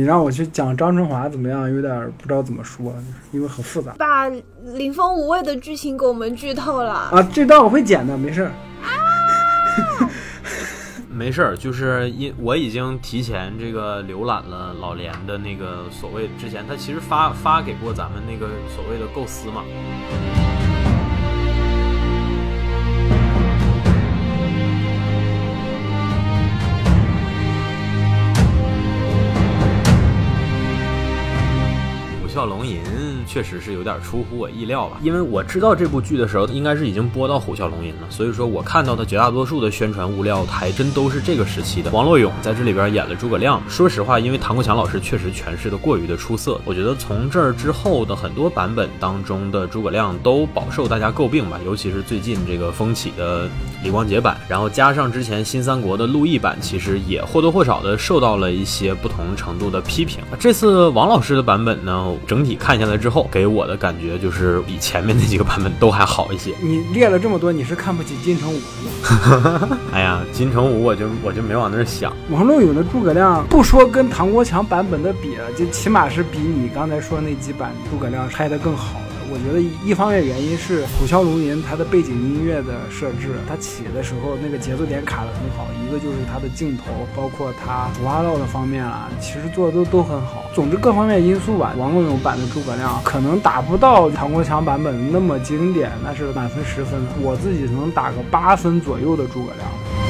你让我去讲张春华怎么样，有点不知道怎么说，因为很复杂。把林峰无畏的剧情给我们剧透了。啊，这段我会剪的，没事儿。没事儿，就是因我已经提前这个浏览了老连的那个所谓之前他其实发发给过咱们那个所谓的构思嘛。龙吟。确实是有点出乎我意料吧，因为我知道这部剧的时候，应该是已经播到虎啸龙吟了，所以说我看到的绝大多数的宣传物料还真都是这个时期的。王洛勇在这里边演了诸葛亮，说实话，因为唐国强老师确实诠释的过于的出色，我觉得从这儿之后的很多版本当中的诸葛亮都饱受大家诟病吧，尤其是最近这个风起的李光洁版，然后加上之前新三国的陆毅版，其实也或多或少的受到了一些不同程度的批评。这次王老师的版本呢？整体看下来之后，给我的感觉就是比前面那几个版本都还好一些。你列了这么多，你是看不起金城武是吗？哎呀，金城武我就我就没往那儿想。王洛勇的诸葛亮，不说跟唐国强版本的比了，就起码是比你刚才说那几版诸葛亮拍的更好。我觉得一方面原因是《虎啸龙吟》它的背景音乐的设置，它起的时候那个节奏点卡的很好。一个就是它的镜头，包括它服化道的方面啊，其实做的都都很好。总之各方面因素吧，王洛勇版的诸葛亮可能达不到唐国强版本那么经典，但是满分十分，我自己能打个八分左右的诸葛亮。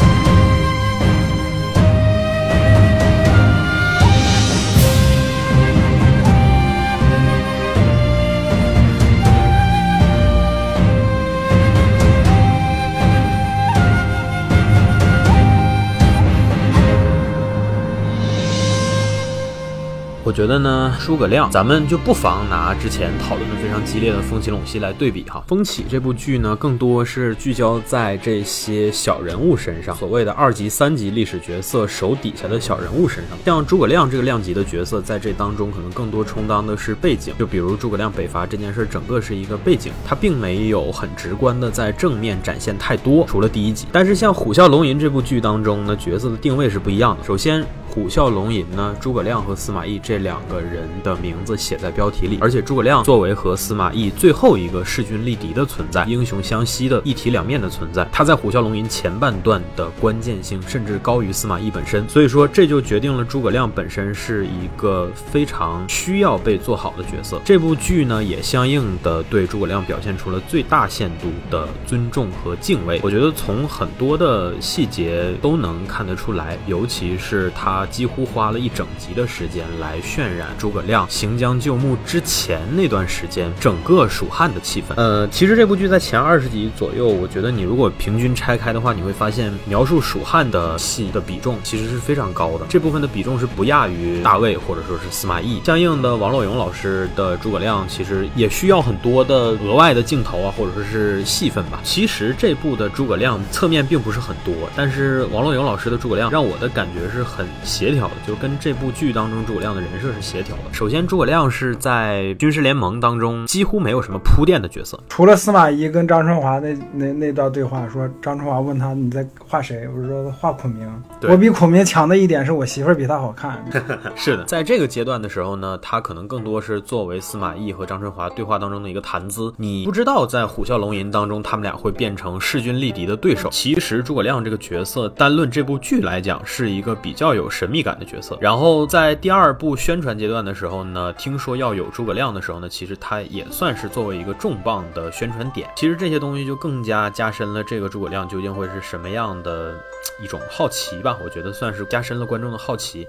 我觉得呢，诸葛亮，咱们就不妨拿之前讨论的非常激烈的《风起陇西》来对比哈。《风起》这部剧呢，更多是聚焦在这些小人物身上，所谓的二级、三级历史角色手底下的小人物身上。像诸葛亮这个量级的角色，在这当中可能更多充当的是背景。就比如诸葛亮北伐这件事，整个是一个背景，他并没有很直观的在正面展现太多，除了第一集。但是像《虎啸龙吟》这部剧当中呢，角色的定位是不一样的。首先，虎啸龙吟呢，诸葛亮和司马懿这两个人的名字写在标题里，而且诸葛亮作为和司马懿最后一个势均力敌的存在，英雄相惜的一体两面的存在，他在虎啸龙吟前半段的关键性甚至高于司马懿本身，所以说这就决定了诸葛亮本身是一个非常需要被做好的角色。这部剧呢，也相应的对诸葛亮表现出了最大限度的尊重和敬畏。我觉得从很多的细节都能看得出来，尤其是他。几乎花了一整集的时间来渲染诸葛亮行将就木之前那段时间整个蜀汉的气氛。呃，其实这部剧在前二十集左右，我觉得你如果平均拆开的话，你会发现描述蜀汉的戏的比重其实是非常高的。这部分的比重是不亚于大魏或者说是司马懿。相应的，王洛勇老师的诸葛亮其实也需要很多的额外的镜头啊，或者说是戏份吧。其实这部的诸葛亮侧面并不是很多，但是王洛勇老师的诸葛亮让我的感觉是很。协调的，就跟这部剧当中诸葛亮的人设是协调的。首先，诸葛亮是在军事联盟当中几乎没有什么铺垫的角色，除了司马懿跟张春华那那那段对话，说张春华问他你在画谁，我说画孔明。我比孔明强的一点是我媳妇儿比他好看。是的，在这个阶段的时候呢，他可能更多是作为司马懿和张春华对话当中的一个谈资。你不知道在虎啸龙吟当中，他们俩会变成势均力敌的对手。其实诸葛亮这个角色，单论这部剧来讲，是一个比较有神秘感的角色。然后在第二部宣传阶段的时候呢，听说要有诸葛亮的时候呢，其实他也算是作为一个重磅的宣传点。其实这些东西就更加加深了这个诸葛亮究竟会是什么样的一种好奇吧。我觉得算是加深了观众的好奇。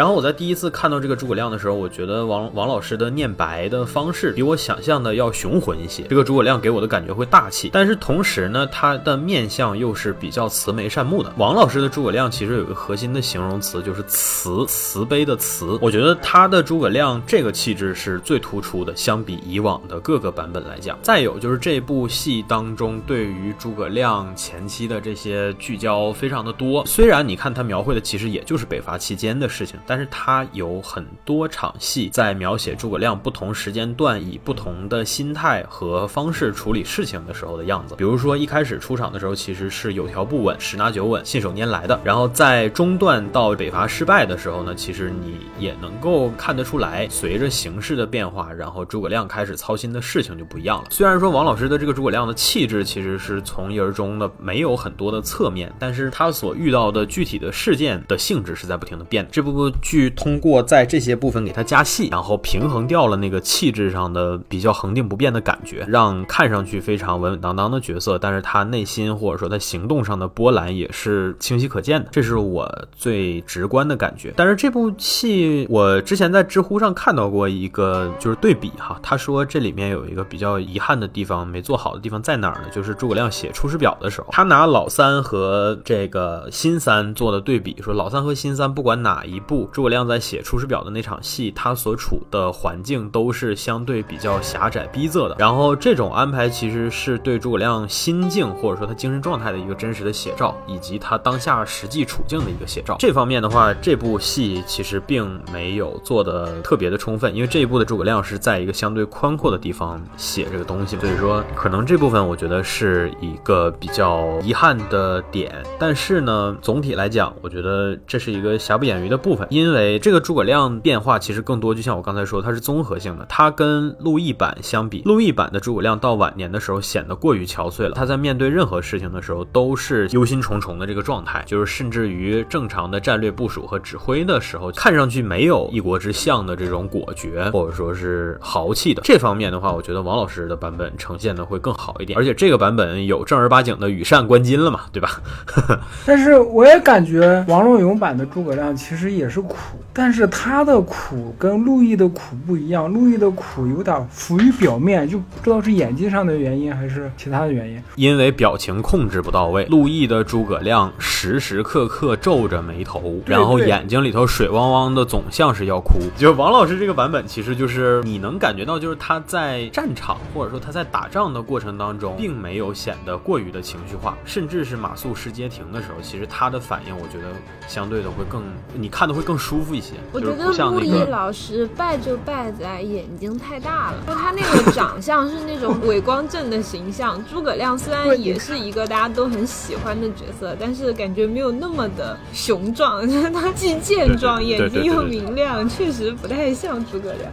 然后我在第一次看到这个诸葛亮的时候，我觉得王王老师的念白的方式比我想象的要雄浑一些。这个诸葛亮给我的感觉会大气，但是同时呢，他的面相又是比较慈眉善目的。王老师的诸葛亮其实有一个核心的形容词，就是慈，慈悲的慈。我觉得他的诸葛亮这个气质是最突出的，相比以往的各个版本来讲。再有就是这部戏当中对于诸葛亮前期的这些聚焦非常的多，虽然你看他描绘的其实也就是北伐期间的事情。但是他有很多场戏在描写诸葛亮不同时间段以不同的心态和方式处理事情的时候的样子。比如说一开始出场的时候，其实是有条不紊、十拿九稳、信手拈来的。然后在中段到北伐失败的时候呢，其实你也能够看得出来，随着形势的变化，然后诸葛亮开始操心的事情就不一样了。虽然说王老师的这个诸葛亮的气质其实是从一而终的，没有很多的侧面，但是他所遇到的具体的事件的性质是在不停的变。这部。剧通过在这些部分给它加戏，然后平衡掉了那个气质上的比较恒定不变的感觉，让看上去非常稳稳当当的角色，但是他内心或者说他行动上的波澜也是清晰可见的，这是我最直观的感觉。但是这部戏我之前在知乎上看到过一个就是对比哈，他说这里面有一个比较遗憾的地方没做好的地方在哪儿呢？就是诸葛亮写《出师表》的时候，他拿老三和这个新三做的对比，说老三和新三不管哪一部。诸葛亮在写《出师表》的那场戏，他所处的环境都是相对比较狭窄逼仄的。然后这种安排其实是对诸葛亮心境或者说他精神状态的一个真实的写照，以及他当下实际处境的一个写照。这方面的话，这部戏其实并没有做的特别的充分，因为这一部的诸葛亮是在一个相对宽阔的地方写这个东西，所以说可能这部分我觉得是一个比较遗憾的点。但是呢，总体来讲，我觉得这是一个瑕不掩瑜的部分。因为这个诸葛亮变化其实更多，就像我刚才说，它是综合性的。它跟陆毅版相比，陆毅版的诸葛亮到晚年的时候显得过于憔悴了。他在面对任何事情的时候都是忧心忡忡的这个状态，就是甚至于正常的战略部署和指挥的时候，看上去没有一国之相的这种果决或者说是豪气的。这方面的话，我觉得王老师的版本呈现的会更好一点。而且这个版本有正儿八经的羽扇纶巾了嘛，对吧？但是我也感觉王洛勇版的诸葛亮其实也是。苦，但是他的苦跟陆毅的苦不一样，陆毅的苦有点浮于表面，就不知道是演技上的原因还是其他的原因。因为表情控制不到位，陆毅的诸葛亮时时刻刻皱着眉头，然后眼睛里头水汪汪的，总像是要哭。就王老师这个版本，其实就是你能感觉到，就是他在战场或者说他在打仗的过程当中，并没有显得过于的情绪化，甚至是马谡失街亭的时候，其实他的反应，我觉得相对的会更，你看的会更。舒服一些。我觉得陆毅老师败就败在眼睛太大了，就他那个长相是那种伪光正的形象。诸葛亮虽然也是一个大家都很喜欢的角色，但是感觉没有那么的雄壮，他既健壮，眼睛又明亮，确实不太像诸葛亮。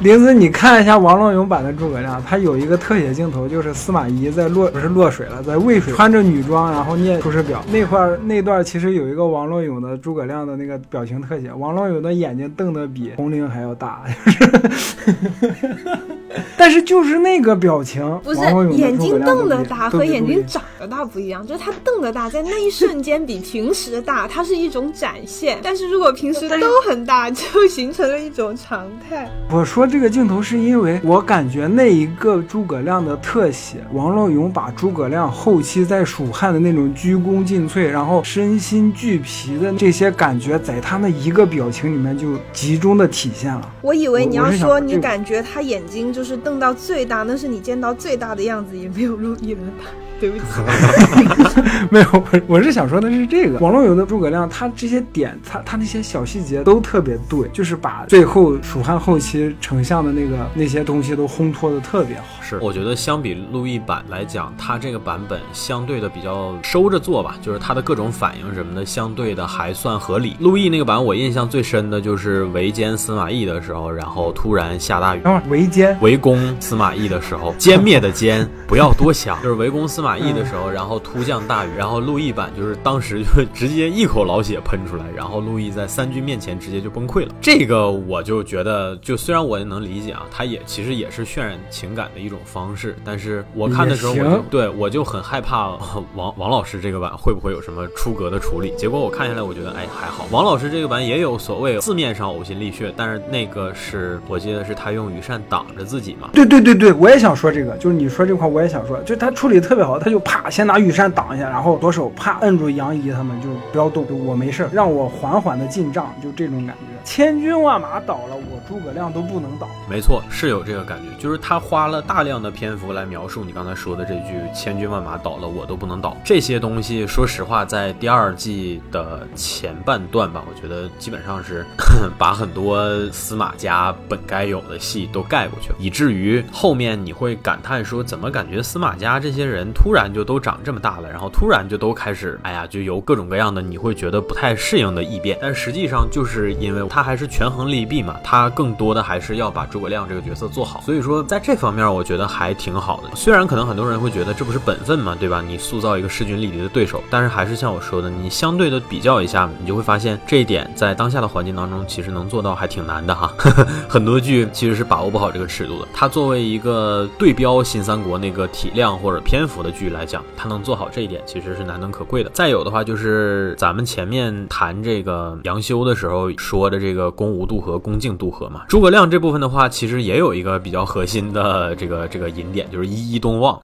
林子，你看一下王洛勇版的诸葛亮，他有一个特写镜头，就是司马懿在落不是落水了，在渭水穿着女装，然后念《出师表》那块儿那段，其实有一个王洛勇的诸葛亮的那个表情特王老勇的眼睛瞪得比红铃还要大，但是就是那个表情，不是眼睛瞪得大和眼睛长得大不一样，就是他瞪得大，在那一瞬间比平时大，它是一种展现，但是如果平时都很大，就形成了一种常态。我说。这个镜头是因为我感觉那一个诸葛亮的特写，王洛勇把诸葛亮后期在蜀汉的那种鞠躬尽瘁，然后身心俱疲的这些感觉，在他那一个表情里面就集中的体现了。我以为你要说你感觉他眼睛就是是瞪到最大，那是你见到最大的样子，也没有陆毅的大。对不起，没有，我我是想说的是这个网络有的诸葛亮，他这些点，他他那些小细节都特别对，就是把最后蜀汉后期丞相的那个那些东西都烘托的特别好。是，我觉得相比陆毅版来讲，他这个版本相对的比较收着做吧，就是他的各种反应什么的，相对的还算合理。陆毅那个版我印象最深的就是围歼司马懿的时候，然后突然下大雨。围歼围攻司马懿的时候，歼灭的歼，不要多想，就是围攻司马。马懿的时候，然后突降大雨，然后陆毅版就是当时就直接一口老血喷出来，然后陆毅在三军面前直接就崩溃了。这个我就觉得，就虽然我能理解啊，他也其实也是渲染情感的一种方式，但是我看的时候我就对我就很害怕 王王老师这个版会不会有什么出格的处理。结果我看下来，我觉得哎还好，王老师这个版也有所谓字面上呕心沥血，但是那个是我记得是他用羽扇挡着自己嘛。对对对对，我也想说这个，就是你说这块，我也想说，就他处理得特别好，他就啪先拿羽扇挡一下，然后左手啪摁住杨仪他们，就不要动，就我没事儿，让我缓缓的进账，就这种感觉。千军万马倒了，我诸葛亮都不能倒。没错，是有这个感觉，就是他花了大量的篇幅来描述你刚才说的这句“千军万马倒了，我都不能倒”。这些东西，说实话，在第二季的前半段吧，我觉得基本上是 把很多司马家本该有的戏都盖过去了，以至于后面你会感叹说，怎么感觉司马家这些人突然就都长这么大了，然后突然就都开始，哎呀，就有各种各样的你会觉得不太适应的异变。但实际上就是因为他还是权衡利弊嘛，他更多的还是要把诸葛亮这个角色做好。所以说，在这方面，我觉得还挺好的。虽然可能很多人会觉得这不是本分嘛，对吧？你塑造一个势均力敌的对手，但是还是像我说的，你相对的比较一下，你就会发现这一点在当下的环境当中，其实能做到还挺难的哈。很多剧其实是把握不好这个尺度的。它作为一个对标新三国那个体量或者篇幅的剧来讲，他能做好这一点，其实是难能可贵的。再有的话，就是咱们前面谈这个杨修的时候说的这个攻无渡河，攻境渡河嘛。诸葛亮这部分的话，其实也有一个比较核心的这个这个引点，就是一一东望。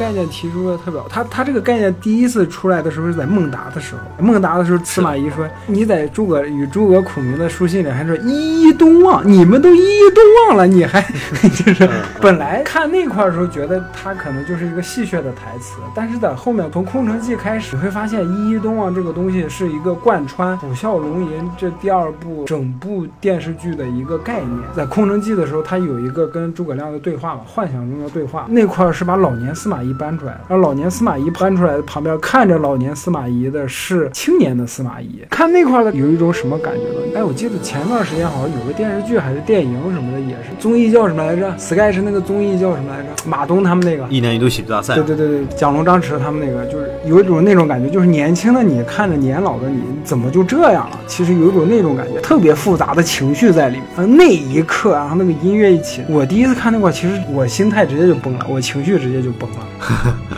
概念提出的特别好，他他这个概念第一次出来的时候是在孟达的时候，孟达的时候，司马懿说你在诸葛与诸葛孔明的书信里还说一一东望，你们都一一东望了，你还 就是本来看那块儿的时候觉得他可能就是一个戏谑的台词，但是在后面从空城计开始，你会发现一一东望这个东西是一个贯穿《虎啸龙吟》这第二部整部电视剧的一个概念。在空城计的时候，他有一个跟诸葛亮的对话嘛，幻想中的对话，那块儿是把老年司马懿搬出来了，而老年司马懿搬出来的旁边看着老年司马懿的是青年的司马懿，看那块儿的有一种什么感觉呢？哎，我记得前段时间好像有个电视剧还是电影什么的，也是综艺叫什么来着？Sketch 那个综艺叫什么来着？马东他们那个。一年一度喜剧大赛对，对对对，蒋龙、张弛他们那个，就是有一种那种感觉，就是年轻的你看着年老的你，怎么就这样了？其实有一种那种感觉，特别复杂的情绪在里面。呃，那一刻，然后那个音乐一起，我第一次看那块，其实我心态直接就崩了，我情绪直接就崩了，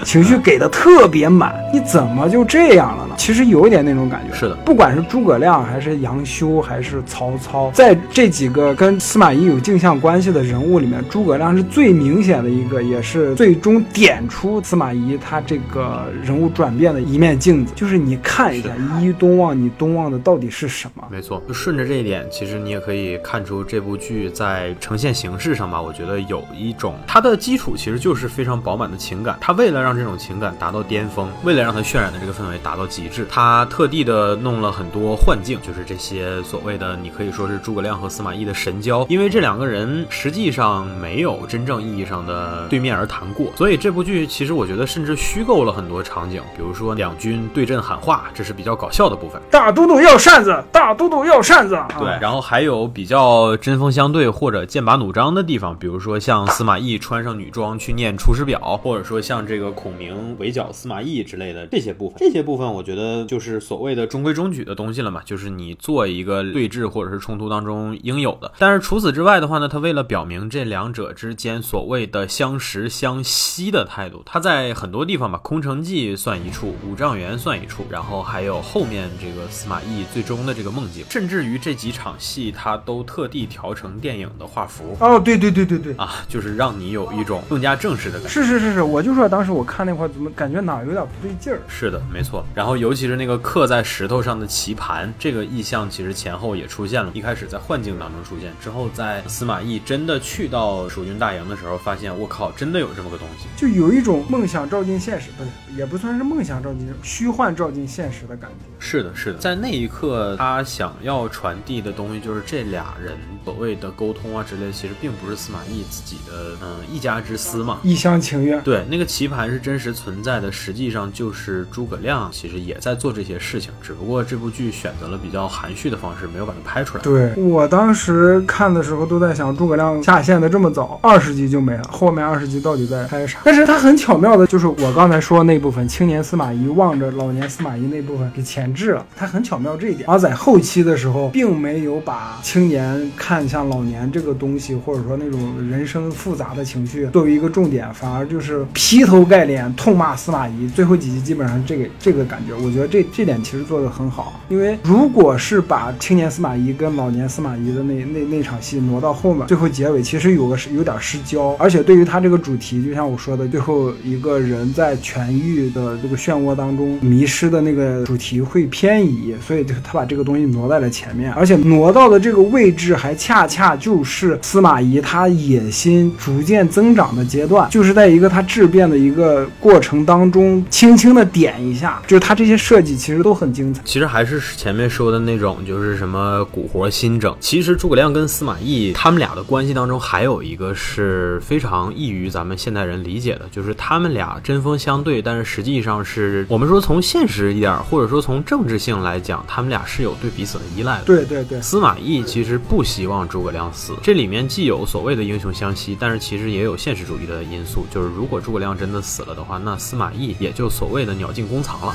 情绪给的特别满，你怎么就这样了呢？其实有一点那种感觉。是的不管是诸葛亮还是杨修还是曹操，在这几个跟司马懿有镜像关系的人物里面，诸葛亮是最明显的一个，也是最终点出司马懿他这个人物转变的一面镜子。就是你看一下一一东望，你东望的到底是什么？没错，就顺着这一点，其实你也可以看出这部剧在呈现形式上吧，我觉得有一种它的基础其实就是非常饱满的情感。它为了让这种情感达到巅峰，为了让它渲染的这个氛围达到极致，它特地的弄了很多幻境，就是这些所谓的你可以说是诸葛亮和司马懿的神交，因为这两个人实际上没有真正意义上的对面而谈过，所以这部剧其实我觉得甚至虚构了很多场景，比如说两军对阵喊话，这是比较搞笑的部分。大都督要扇子，大都督要扇子。对，啊然后还有比较针锋相对或者剑拔弩张的地方，比如说像司马懿穿上女装去念《出师表》，或者说像这个孔明围剿司马懿之类的这些部分，这些部分我觉得就是所谓的中规中矩的东西了嘛，就是你做一个对峙或者是冲突当中应有的。但是除此之外的话呢，他为了表明这两者之间所谓的相识相惜的态度，他在很多地方吧，空城计算一处，五丈原算一处，然后还有后面这个司马懿最终的这个梦境，甚至于这几场戏他都特地调成电影的画幅哦，对对对对对，啊，就是让你有一种更加正式的感觉。是是是是，我就说当时我看那块怎么感觉哪儿有点不对劲儿。是的，没错。然后尤其是那个刻在石头上的棋盘，这个意象其实前后也出现了。一开始在幻境当中出现，之后在司马懿真的去到蜀军大营的时候，发现我靠，真的有这么个东西。就有一种梦想照进现实，不是也不算是梦想照进虚幻照进现实的感觉。是的，是的，在那一刻，他想要传递的东西就是这俩人所谓的沟通啊之类，其实并不是司马懿自己的嗯一家之私嘛，一厢情愿。对，那个棋盘是真实存在的，实际上就是诸葛亮其实也在做这些事情，只不过这部剧选择了比较含蓄的方式，没有把它拍出来。对我当时看的时候都在想，诸葛亮下线的这么早，二十集就没了，后面二十集到底在拍啥？但是他很巧妙的，就是我刚才说那部分青年司马懿望着老年司马懿那部分给前置了，他很巧妙这一点。而在后期的时候，并没有把青年看向老年这个东西，或者说那种人生复杂的情绪作为一个重点，反而就是劈头盖脸痛骂司马懿。最后几集基本上这个这个感觉，我觉得这这点其实做的很好。因为如果是把青年司马懿跟老年司马懿的那那那场戏挪到后面，最后结尾其实有个有点失焦，而且对于他这个主题，就像我说的，最后一个人在痊愈的这个漩涡当中迷失的那个主题会偏移，所以就他把这个东西挪在了前面，而且挪到的这个位置还恰恰就是司马懿他野心逐渐增长的阶段，就是在一个他质变的一个过程当中，轻轻的点一下，就是他这些设计其实都很精彩。其实还是前面说的那种，就是什么古活新整。其实诸葛亮跟司马懿他们俩的关系当中，还有一个是非常易于咱们现代人理解的，就是他们俩针锋相对，但是实际上是我们说从现实一点，或者说从政治性来讲，他们俩是有对彼此的依赖的。对对对，司马懿其实不希望诸葛亮死，这里面既有所谓的英雄相惜，但是其实也有现实主义的因素，就是如果诸葛亮真的死了的话，那司马懿也就所谓的鸟尽弓藏了。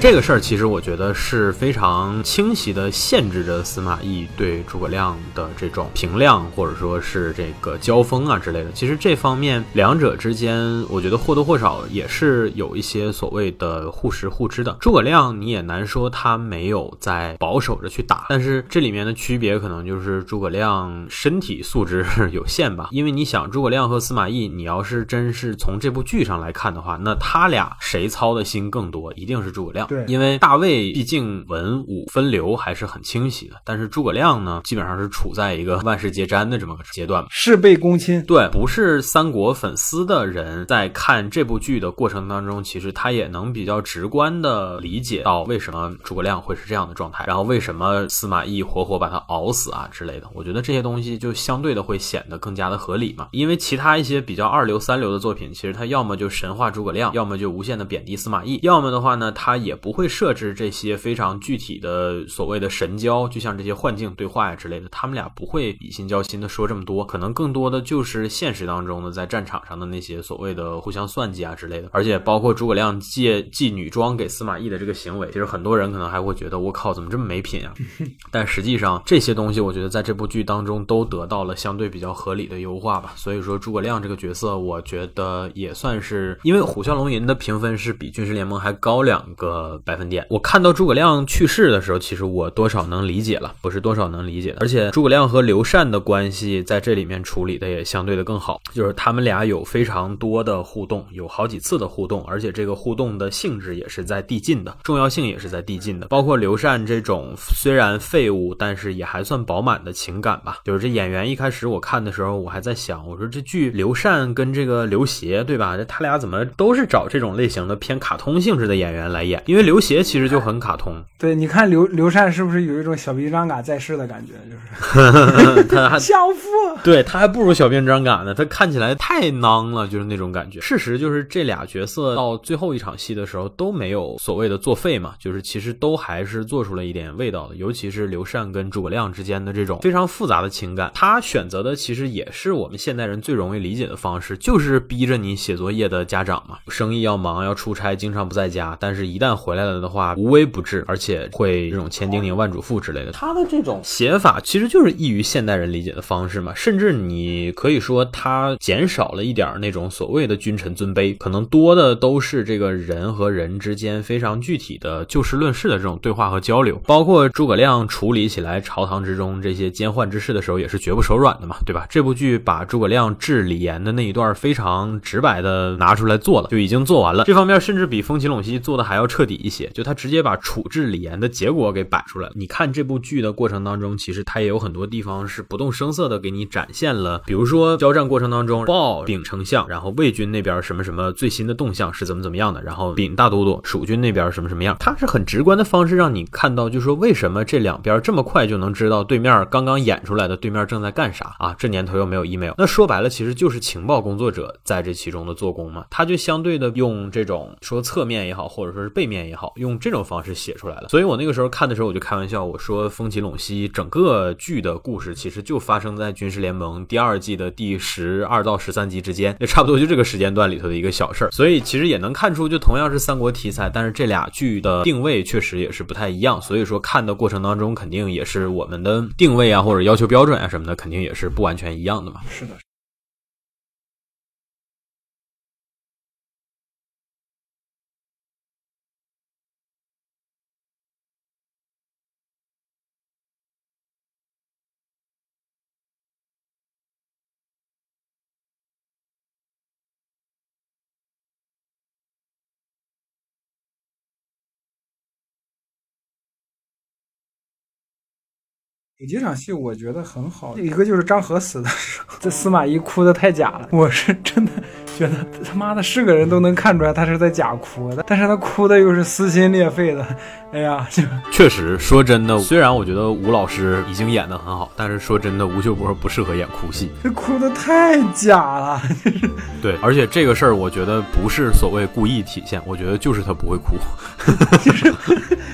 这个事儿其实我觉得是非常清晰的限制着司马懿对诸葛亮的这种评量，或者说是这个交锋啊之类的。其实这方面两者之间，我觉得或多或少也是有一些所谓的互识互知的。诸葛亮你也难说他没有在保守着去打，但是这里面的区别可能就是诸葛亮身体素质有限吧。因为你想，诸葛亮和司马懿，你要是真是从这部剧上来看的话，那他俩谁操的心更多，一定是诸葛亮。对，因为大魏毕竟文武分流还是很清晰的，但是诸葛亮呢，基本上是处在一个万事皆沾的这么个阶段。事倍功亲。对，不是三国粉丝的人在看这部剧的过程当中，其实他也能比较直观的理解到为什么诸葛亮会是这样的状态，然后为什么司马懿活活把他熬死啊之类的。我觉得这些东西就相对的会显得更加的合理嘛。因为其他一些比较二流、三流的作品，其实他要么就神话诸葛亮，要么就无限的贬低司马懿，要么的话呢，他也不会设置这些非常具体的所谓的神交，就像这些幻境对话呀之类的，他们俩不会以心交心的说这么多，可能更多的就是现实当中的在战场上的那些所谓的互相算计啊之类的，而且包括诸葛亮借寄女装给司马懿的这个行为，其实 很多人可能还会觉得我靠，怎么这么没品啊？但实际上这些东西，我觉得在这部剧当中都得到了相对比较合理的优化吧。所以说诸葛亮这个角色，我觉得也算是，因为虎啸龙吟的评分是比军事联盟还高两个呃百分点。我看到诸葛亮去世的时候，其实我多少能理解了，我是多少能理解的。而且诸葛亮和刘禅的关系在这里面处理的也相对的更好，就是他们俩有非常多的互动，有好几次的互动，而且这个互动的性质也是在递进的，重要性也是在递进的。包括刘禅这种虽然废物，但是也还算饱满的情感吧。就是这演员一开始我看的时候，我还在想，我说这剧刘禅跟这个刘协对吧？这他俩怎么都是找这种类型的偏卡通性质的演员来演？因为刘协其实就很卡通。对，你看刘刘禅是不是有一种小兵张嘎在世的感觉？就是 他还小夫，对他还不如小兵张嘎呢，他看起来太囊了，就是那种感觉。事实就是这俩角色到最后一场戏的时候都没有所谓的作废嘛，就是其实都还是做出了一点味道的。尤其是刘禅跟诸葛亮之间的这种非常复杂的情感，他选择的其实也是我们现代人最容易理解的方式，就是逼着你写作业的家长嘛，生意要忙要出差，经常不在家，但是一旦回来了的话，无微不至，而且会这种千叮咛万嘱咐之类的。他的这种写法其实就是易于现代人理解的方式嘛。甚至你可以说他减少了一点那种所谓的君臣尊卑，可能多的都是这个人和人之间非常具体的就事论事的这种对话和交流。包括诸葛亮处理起来朝堂之中这些奸宦之事的时候，也是绝不手软的嘛，对吧？这部剧把诸葛亮治李严的那一段非常直白的拿出来做了，就已经做完了。这方面甚至比风起陇西做的还要彻底一些，就他直接把处置李岩的结果给摆出来。你看这部剧的过程当中，其实他也有很多地方是不动声色的给你展现了，比如说交战过程当中，报丙丞相，然后魏军那边什么什么最新的动向是怎么怎么样的，然后丙大都督蜀军那边什么什么样，他是很直观的方式让你看到，就说为什么这两边这么快就能知道对面刚刚演出来的对面正在干啥啊？这年头又没有 email，那说白了其实就是情报工作者在这其中的做工嘛，他就相对的用这种说侧面也好，或者说是背面也好，用这种方式写出来了。所以我那个时候看的时候，我就开玩笑，我说风起陇西整个剧的故事其实就发生在军事联盟第二季的第十二到十三集之间，也差不多就这个时间段里头的一个小事儿。所以其实也能看出，就同样是三国题材，但是这俩剧的定位确实也是不太一样。所以说看的过程当中，肯定也是我们的定位啊，或者要求标准啊什么的，肯定也是不完全一样的嘛。是的。有几场戏我觉得很好，一个就是张合死的时候，这司马懿哭的太假了，我是真的觉得他妈的是个人都能看出来他是在假哭的，但是他哭的又是撕心裂肺的，哎呀，就确实说真的，虽然我觉得吴老师已经演的很好，但是说真的，吴秀波不适合演哭戏，这哭的太假了，就 是对，而且这个事儿我觉得不是所谓故意体现，我觉得就是他不会哭，就是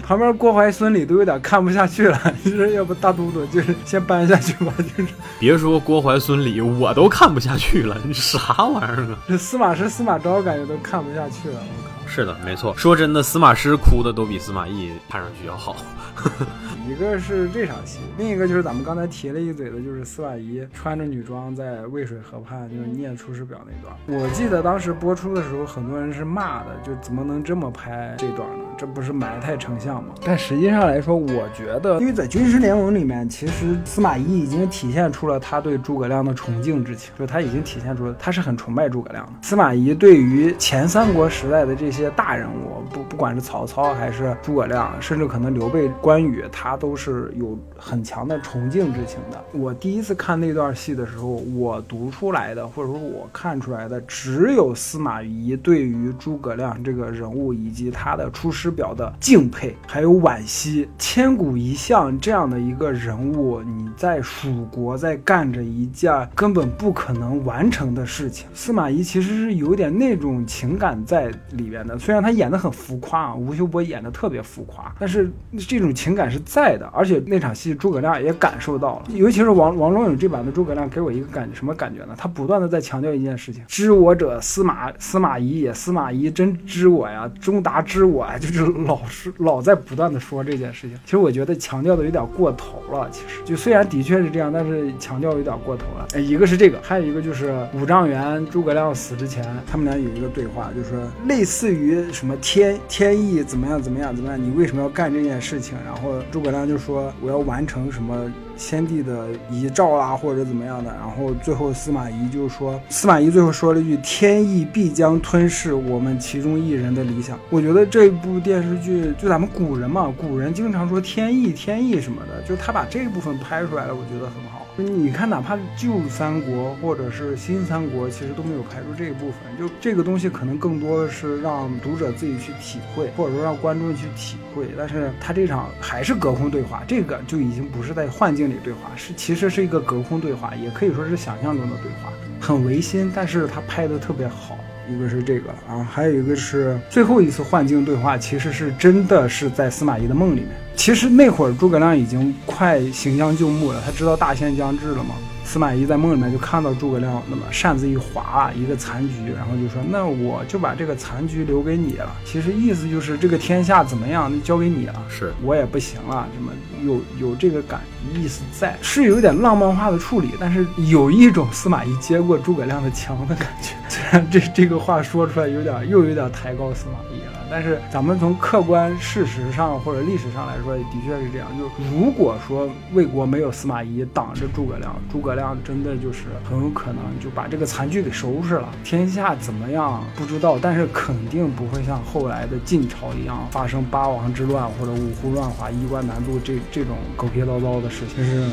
旁边郭淮孙李都有点看不下去了，就是要不大都。就是先搬下去吧，就是别说郭淮孙李，我都看不下去了，你啥玩意儿啊？司马师、司马昭感觉都看不下去了，我靠！是的，没错。说真的，司马师哭的都比司马懿看上去要好。一个是这场戏，另一个就是咱们刚才提了一嘴的，就是司马懿穿着女装在渭水河畔就是念《出师表》那段。我记得当时播出的时候，很多人是骂的，就怎么能这么拍这段呢？这不是埋汰丞相吗？但实际上来说，我觉得，因为在军师联盟里面，其实司马懿已经体现出了他对诸葛亮的崇敬之情，就他已经体现出了他是很崇拜诸葛亮的。司马懿对于前三国时代的这些大人物，不不管是曹操还是诸葛亮，甚至可能刘备、关羽，他都是有很强的崇敬之情的。我第一次看那段戏的时候，我读出来的，或者说我看出来的，只有司马懿对于诸葛亮这个人物以及他的出师表的敬佩，还有惋惜。千古一相这样的一个人物，你在蜀国在干着一件根本不可能完成的事情。司马懿其实是有点那种情感在里边的，虽然他演的很浮夸啊，吴秀波演的特别浮夸，但是这种情感是在的。而且那场戏诸葛亮也感受到了，尤其是王王龙勇这版的诸葛亮给我一个感觉，什么感觉呢？他不断的在强调一件事情：知我者司马司马懿也，司马懿真知我呀，钟达知我呀，就是老是老在不断的说这件事情。其实我觉得强调的有点过头了。其实就虽然的确是这样，但是强调有点过头了。哎，一个是这个，还有一个就是五丈原诸葛亮死之前，他们俩有一个对话，就是说类似于什么天天意怎么样怎么样怎么样，你为什么要干这件事情？然后诸葛亮就说我要完成什么先帝的遗诏啦，或者怎么样的。然后最后司马懿就说，司马懿最后说了一句：“天意必将吞噬我们其中一人的理想。”我觉得这部电视剧就咱们古人嘛，古人经常说天意天意什么的，就他把这部分拍出来了，我觉得很好。你看，哪怕旧三国或者是新三国，其实都没有拍出这一部分。就这个东西，可能更多的是让读者自己去体会，或者说让观众去体会。但是他这场还是隔空对话，这个就已经不是在幻境里对话，是其实是一个隔空对话，也可以说是想象中的对话，很违心，但是他拍的特别好。一个是这个啊，还有一个是最后一次幻境对话，其实是真的是在司马懿的梦里面。其实那会儿诸葛亮已经快行将就木了，他知道大限将至了嘛。司马懿在梦里面就看到诸葛亮那么扇子一划，一个残局，然后就说：“那我就把这个残局留给你了。”其实意思就是这个天下怎么样，交给你了，是我也不行了，什么有有这个感意思在，是有点浪漫化的处理，但是有一种司马懿接过诸葛亮的枪的感觉。虽然这这个话说出来有点又有点抬高司马懿了。但是咱们从客观事实上或者历史上来说，的确是这样。就如果说魏国没有司马懿挡着诸葛亮，诸葛亮真的就是很有可能就把这个残局给收拾了。天下怎么样不知道，但是肯定不会像后来的晋朝一样发生八王之乱或者五胡乱华、衣冠南渡这这种狗屁叨叨的事情。是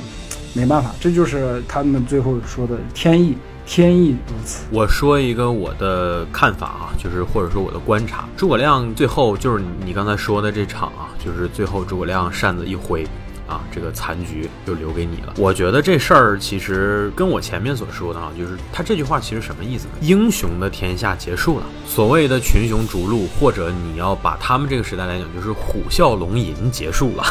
没办法，这就是他们最后说的天意。天意如此。我说一个我的看法啊，就是或者说我的观察，诸葛亮最后就是你刚才说的这场啊，就是最后诸葛亮扇子一挥，啊，这个残局就留给你了。我觉得这事儿其实跟我前面所说的啊，就是他这句话其实什么意思呢？英雄的天下结束了，所谓的群雄逐鹿，或者你要把他们这个时代来讲，就是虎啸龙吟结束了。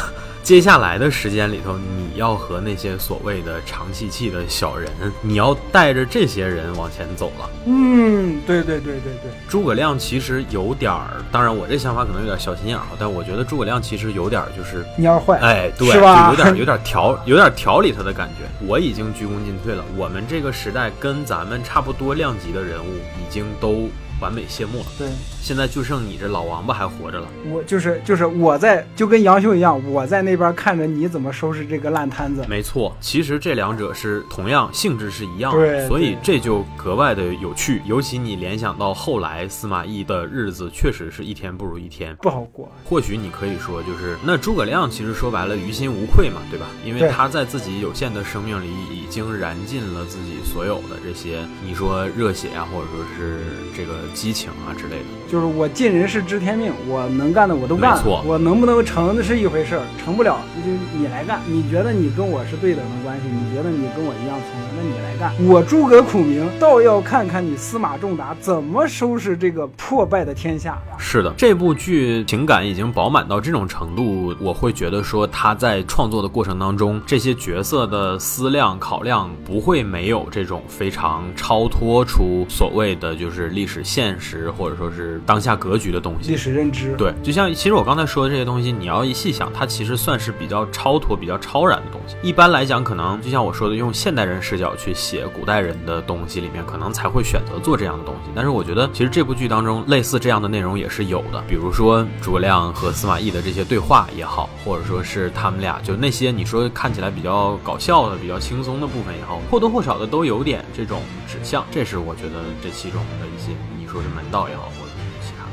接下来的时间里头，你要和那些所谓的长气气的小人，你要带着这些人往前走了。嗯，对对对对对。诸葛亮其实有点儿，当然我这想法可能有点小心眼儿，但我觉得诸葛亮其实有点就是蔫坏，哎，对，是吧？有点 有点调，有点调理他的感觉。我已经鞠躬尽瘁了，我们这个时代跟咱们差不多量级的人物已经都。完美谢幕了。对，现在就剩你这老王八还活着了。我就是就是我在就跟杨秀一样，我在那边看着你怎么收拾这个烂摊子。没错，其实这两者是同样性质是一样，的，所以这就格外的有趣。尤其你联想到后来司马懿的日子，确实是一天不如一天，不好过。或许你可以说，就是那诸葛亮其实说白了于心无愧嘛，对吧？因为他在自己有限的生命里已经燃尽了自己所有的这些，你说热血啊，或者说是这个。激情啊之类的，就是我尽人事知天命，我能干的我都干了。我能不能成那是一回事儿，成不了那就你来干。你觉得你跟我是对等的关系，你觉得你跟我一样聪明，那你来干。我诸葛孔明倒要看看你司马仲达怎么收拾这个破败的天下。是的，这部剧情感已经饱满到这种程度，我会觉得说他在创作的过程当中，这些角色的思量考量不会没有这种非常超脱出所谓的就是历史。现实或者说是当下格局的东西，历史认知，对，就像其实我刚才说的这些东西，你要一细想，它其实算是比较超脱、比较超然的东西。一般来讲，可能就像我说的，用现代人视角去写古代人的东西里面，可能才会选择做这样的东西。但是我觉得，其实这部剧当中类似这样的内容也是有的，比如说诸葛亮和司马懿的这些对话也好，或者说是他们俩就那些你说看起来比较搞笑的、比较轻松的部分也好，或多或少的都有点这种指向。这是我觉得这其中的一些。你说是门道也好，或者是其他，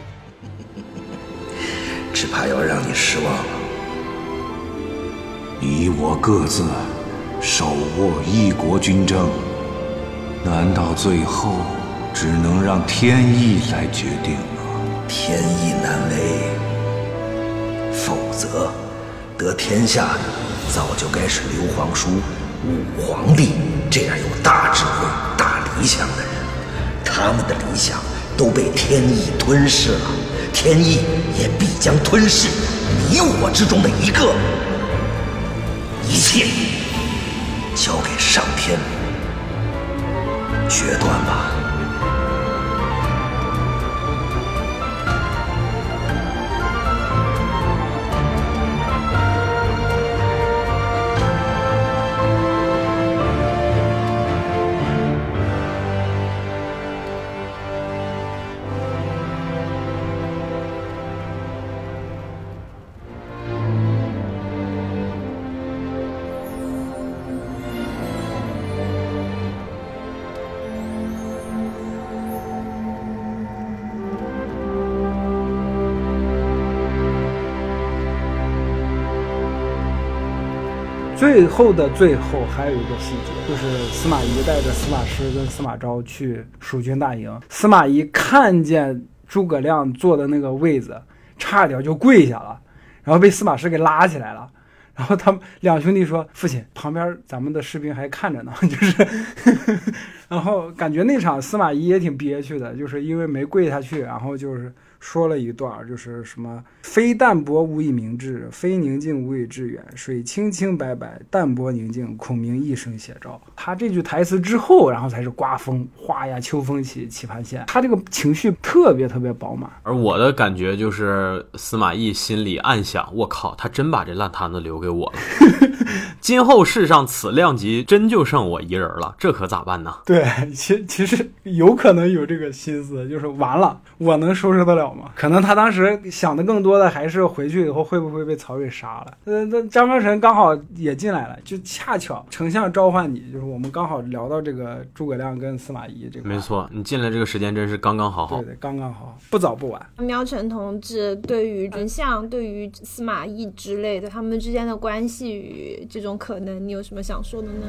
只怕要让你失望了。你我各自手握一国军政，难道最后只能让天意来决定吗？天意难违，否则得天下的早就该是刘皇叔、武皇帝这样有大智慧、大理想的人，他们的理想。都被天意吞噬了，天意也必将吞噬你我之中的一个。一切交给上天决断吧。最后的最后，还有一个细节，就是司马懿带着司马师跟司马昭去蜀军大营。司马懿看见诸葛亮坐的那个位子，差点就跪下了，然后被司马师给拉起来了。然后他们两兄弟说：“父亲，旁边咱们的士兵还看着呢。”就是，然后感觉那场司马懿也挺憋屈的，就是因为没跪下去，然后就是说了一段，就是什么“非淡泊无以明志，非宁静无以致远。水清清白白，淡泊宁静，孔明一生写照。”他这句台词之后，然后才是刮风，哗呀，秋风起，棋盘现。他这个情绪特别特别饱满。而我的感觉就是司马懿心里暗想：我靠，他真把这烂摊子留给我了。今后世上此量级，真就剩我一人了，这可咋办呢？对，其其实有可能有这个心思，就是完了，我能收拾得了吗？可能他当时想的更多的还是回去以后会不会被曹睿杀了。呃，那张伯淳刚好也进来了，就恰巧丞相召唤你，就是我们刚好聊到这个诸葛亮跟司马懿这个。没错，你进来这个时间真是刚刚好好。对对，刚刚好，不早不晚。苗晨同志对于丞相、对于司马懿之类的他们之间的关系与这种可能，你有什么想说的呢？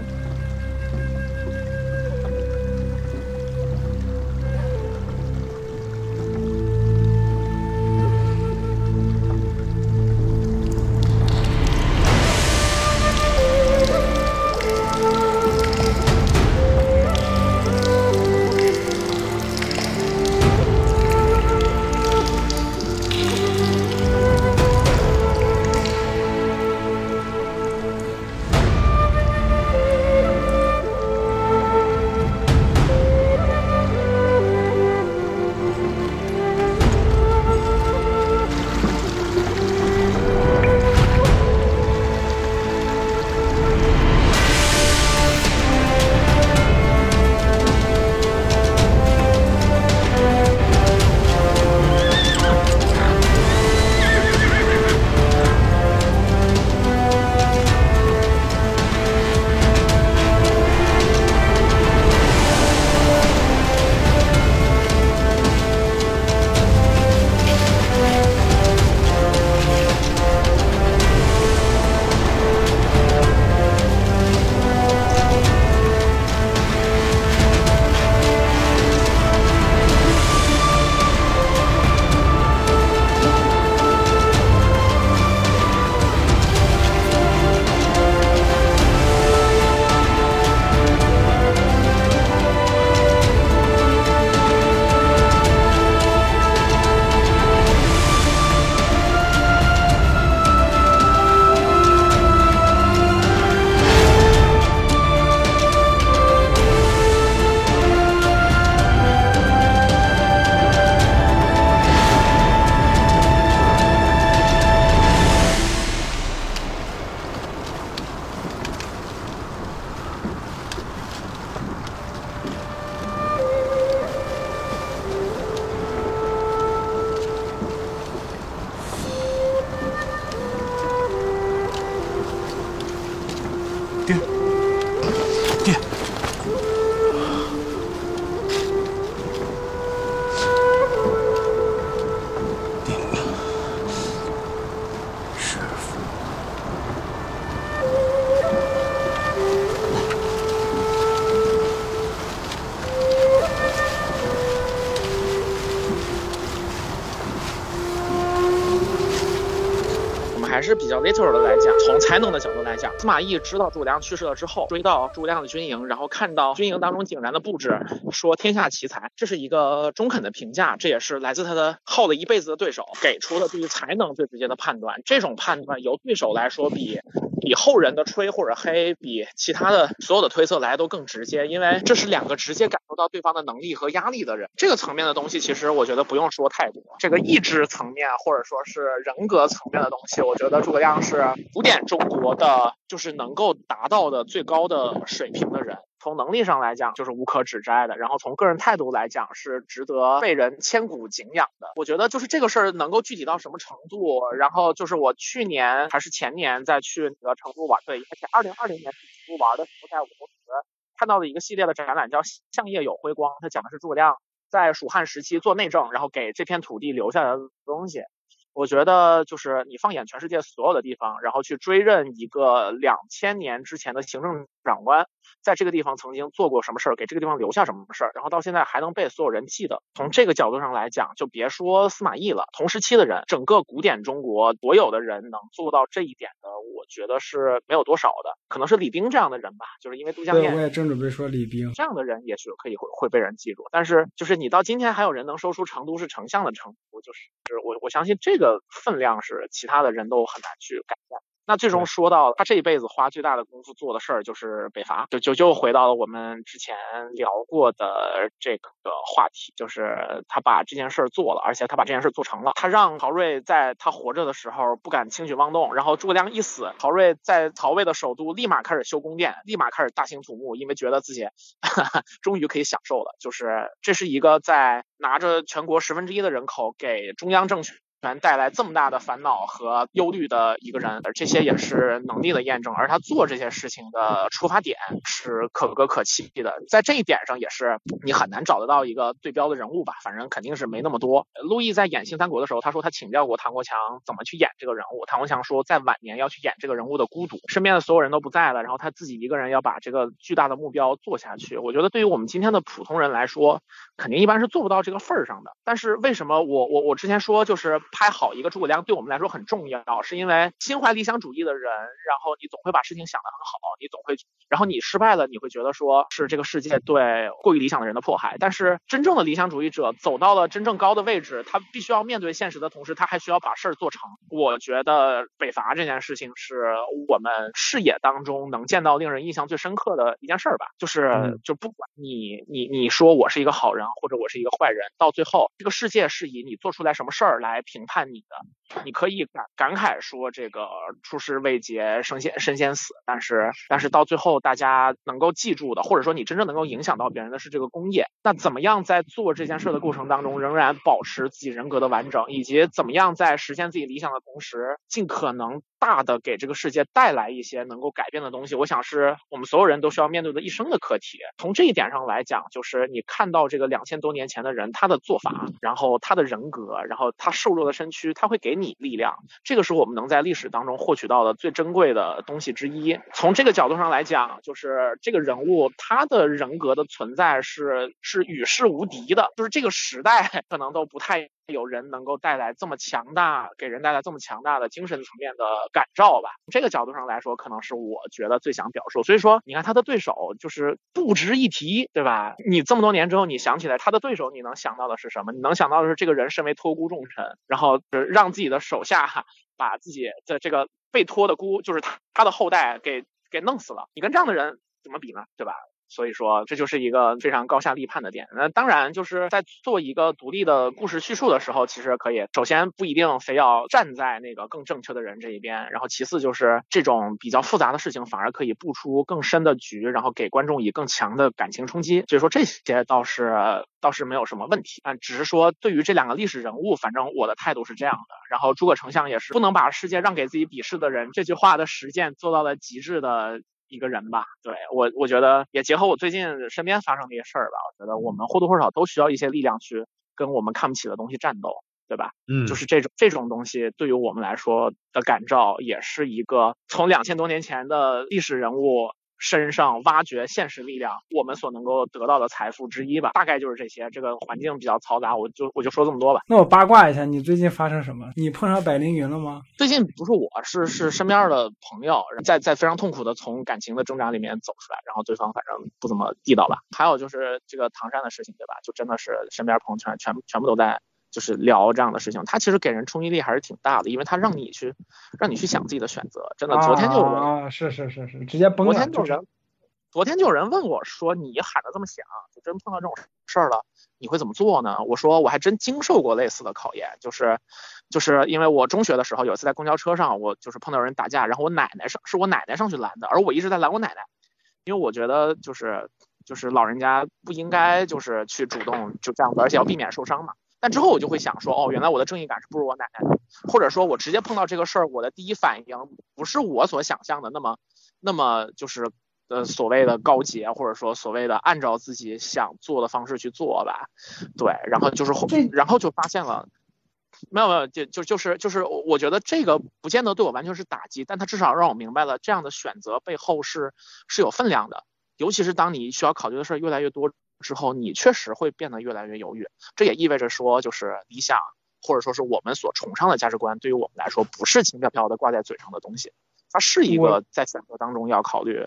司马懿知道诸葛亮去世了之后，追到诸葛亮的军营，然后看到军营当中井然的布置，说天下奇才，这是一个中肯的评价，这也是来自他的耗了一辈子的对手给出的对于才能最直接的判断。这种判断由对手来说，比比后人的吹或者黑，比其他的所有的推测来都更直接，因为这是两个直接感受到对方的能力和压力的人。这个层面的东西，其实我觉得不用说太多。这个意志层面或者说是人格层面的东西，我。觉得诸葛亮是古典中国的，就是能够达到的最高的水平的人。从能力上来讲，就是无可指摘的。然后从个人态度来讲，是值得被人千古敬仰的。我觉得就是这个事儿能够具体到什么程度。然后就是我去年还是前年再去那个成都玩，对，而且二零二零年去成都玩的时候，在武侯祠看到了一个系列的展览，叫《相叶有辉光》，它讲的是诸葛亮在蜀汉时期做内政，然后给这片土地留下来的东西。我觉得就是你放眼全世界所有的地方，然后去追认一个两千年之前的行政长官，在这个地方曾经做过什么事儿，给这个地方留下什么事儿，然后到现在还能被所有人记得。从这个角度上来讲，就别说司马懿了，同时期的人，整个古典中国所有的人能做到这一点的，我觉得是没有多少的，可能是李冰这样的人吧，就是因为都江对，堰我也正准备说李冰。这样的人也许可以会会被人记住，但是就是你到今天还有人能说出成都是丞相的称呼，就是是我我相信这个分量是其他的人都很难去改变。那最终说到他这一辈子花最大的功夫做的事儿就是北伐，就就就回到了我们之前聊过的这个话题，就是他把这件事儿做了，而且他把这件事儿做成了。他让曹睿在他活着的时候不敢轻举妄动，然后诸葛亮一死，曹睿在曹魏的首都立马开始修宫殿，立马开始大兴土木，因为觉得自己 终于可以享受了。就是这是一个在拿着全国十分之一的人口给中央政权。全带来这么大的烦恼和忧虑的一个人，而这些也是能力的验证，而他做这些事情的出发点是可歌可泣的，在这一点上也是你很难找得到一个对标的人物吧，反正肯定是没那么多。陆毅在演《新三国》的时候，他说他请教过唐国强怎么去演这个人物，唐国强说在晚年要去演这个人物的孤独，身边的所有人都不在了，然后他自己一个人要把这个巨大的目标做下去。我觉得对于我们今天的普通人来说，肯定一般是做不到这个份儿上的。但是为什么我我我之前说就是拍好一个诸葛亮对我们来说很重要，是因为心怀理想主义的人，然后你总会把事情想得很好，你总会，然后你失败了，你会觉得说是这个世界对过于理想的人的迫害。但是真正的理想主义者走到了真正高的位置，他必须要面对现实的同时，他还需要把事儿做成。我觉得北伐这件事情是我们视野当中能见到令人印象最深刻的一件事儿吧，就是就不管你你你说我是一个好人或者我是一个坏人，到最后这个世界是以你做出来什么事儿来评评判你的。你可以感感慨说这个出师未捷身先身先死，但是但是到最后大家能够记住的，或者说你真正能够影响到别人的是这个工业。那怎么样在做这件事的过程当中仍然保持自己人格的完整，以及怎么样在实现自己理想的同时，尽可能大的给这个世界带来一些能够改变的东西？我想是我们所有人都需要面对的一生的课题。从这一点上来讲，就是你看到这个两千多年前的人他的做法，然后他的人格，然后他瘦弱的身躯，他会给你力量。这个是我们能在历史当中获取到的最珍贵的东西之一。从这个角度上来讲，就是这个人物他的人格的存在是是与世无敌的，就是这个时代 可能都不太有人能够带来这么强大，给人带来这么强大的精神层面的感召吧。这个角度上来说，可能是我觉得最想表述。所以说，你看他的对手就是不值一提，对吧？你这么多年之后，你想起来他的对手，你能想到的是什么？你能想到的是这个人身为托孤重臣，然后让自己的手下把自己的这个被托的孤，就是他他的后代给给弄死了。你跟这样的人怎么比呢？对吧？所以说，这就是一个非常高下立判的点。那当然，就是在做一个独立的故事叙述的时候，其实可以首先不一定非要站在那个更正确的人这一边，然后其次就是这种比较复杂的事情，反而可以布出更深的局，然后给观众以更强的感情冲击。所以说这些倒是倒是没有什么问题啊，只是说对于这两个历史人物，反正我的态度是这样的。然后诸葛丞相也是不能把世界让给自己鄙视的人这句话的实践做到了极致的。一个人吧，对我，我觉得也结合我最近身边发生的一些事儿吧，我觉得我们或多或少都需要一些力量去跟我们看不起的东西战斗，对吧？嗯，就是这种这种东西对于我们来说的感召，也是一个从两千多年前的历史人物身上挖掘现实力量，我们所能够得到的财富之一吧。大概就是这些。这个环境比较嘈杂，我就我就说这么多吧。那我八卦一下，你最近发生什么？你碰上百灵云了吗？最近不是我，是是身边的朋友，在在非常痛苦的从感情的挣扎里面走出来，然后对方反正不怎么地道吧。还有就是这个唐山的事情，对吧？就真的是身边朋友圈全全部都在就是聊这样的事情。他其实给人冲击力还是挺大的，因为他让你去让你去想自己的选择。真的，昨天就有人啊，是是是是，直接崩昨了。天就有人，昨天就有人问我说：“你喊的这么响，就真碰到这种事儿了，你会怎么做呢？”我说：“我还真经受过类似的考验，就是，就是因为我中学的时候有一次在公交车上，我就是碰到人打架，然后我奶奶上是我奶奶上去拦的，而我一直在拦我奶奶，因为我觉得就是就是老人家不应该就是去主动就这样子，而且要避免受伤嘛。但之后我就会想说，哦，原来我的正义感是不如我奶奶的，或者说我直接碰到这个事儿，我的第一反应不是我所想象的那么那么就是呃所谓的高洁，或者说所谓的按照自己想做的方式去做吧，对，然后就是后然后就发现了。没有没有，就就就是就是，我觉得这个不见得对我完全是打击，但它至少让我明白了这样的选择背后是是有分量的，尤其是当你需要考虑的事儿越来越多之后，你确实会变得越来越犹豫。这也意味着说，就是理想或者说是我们所崇尚的价值观，对于我们来说不是轻飘飘的挂在嘴上的东西。它是一个在选择当中要考虑，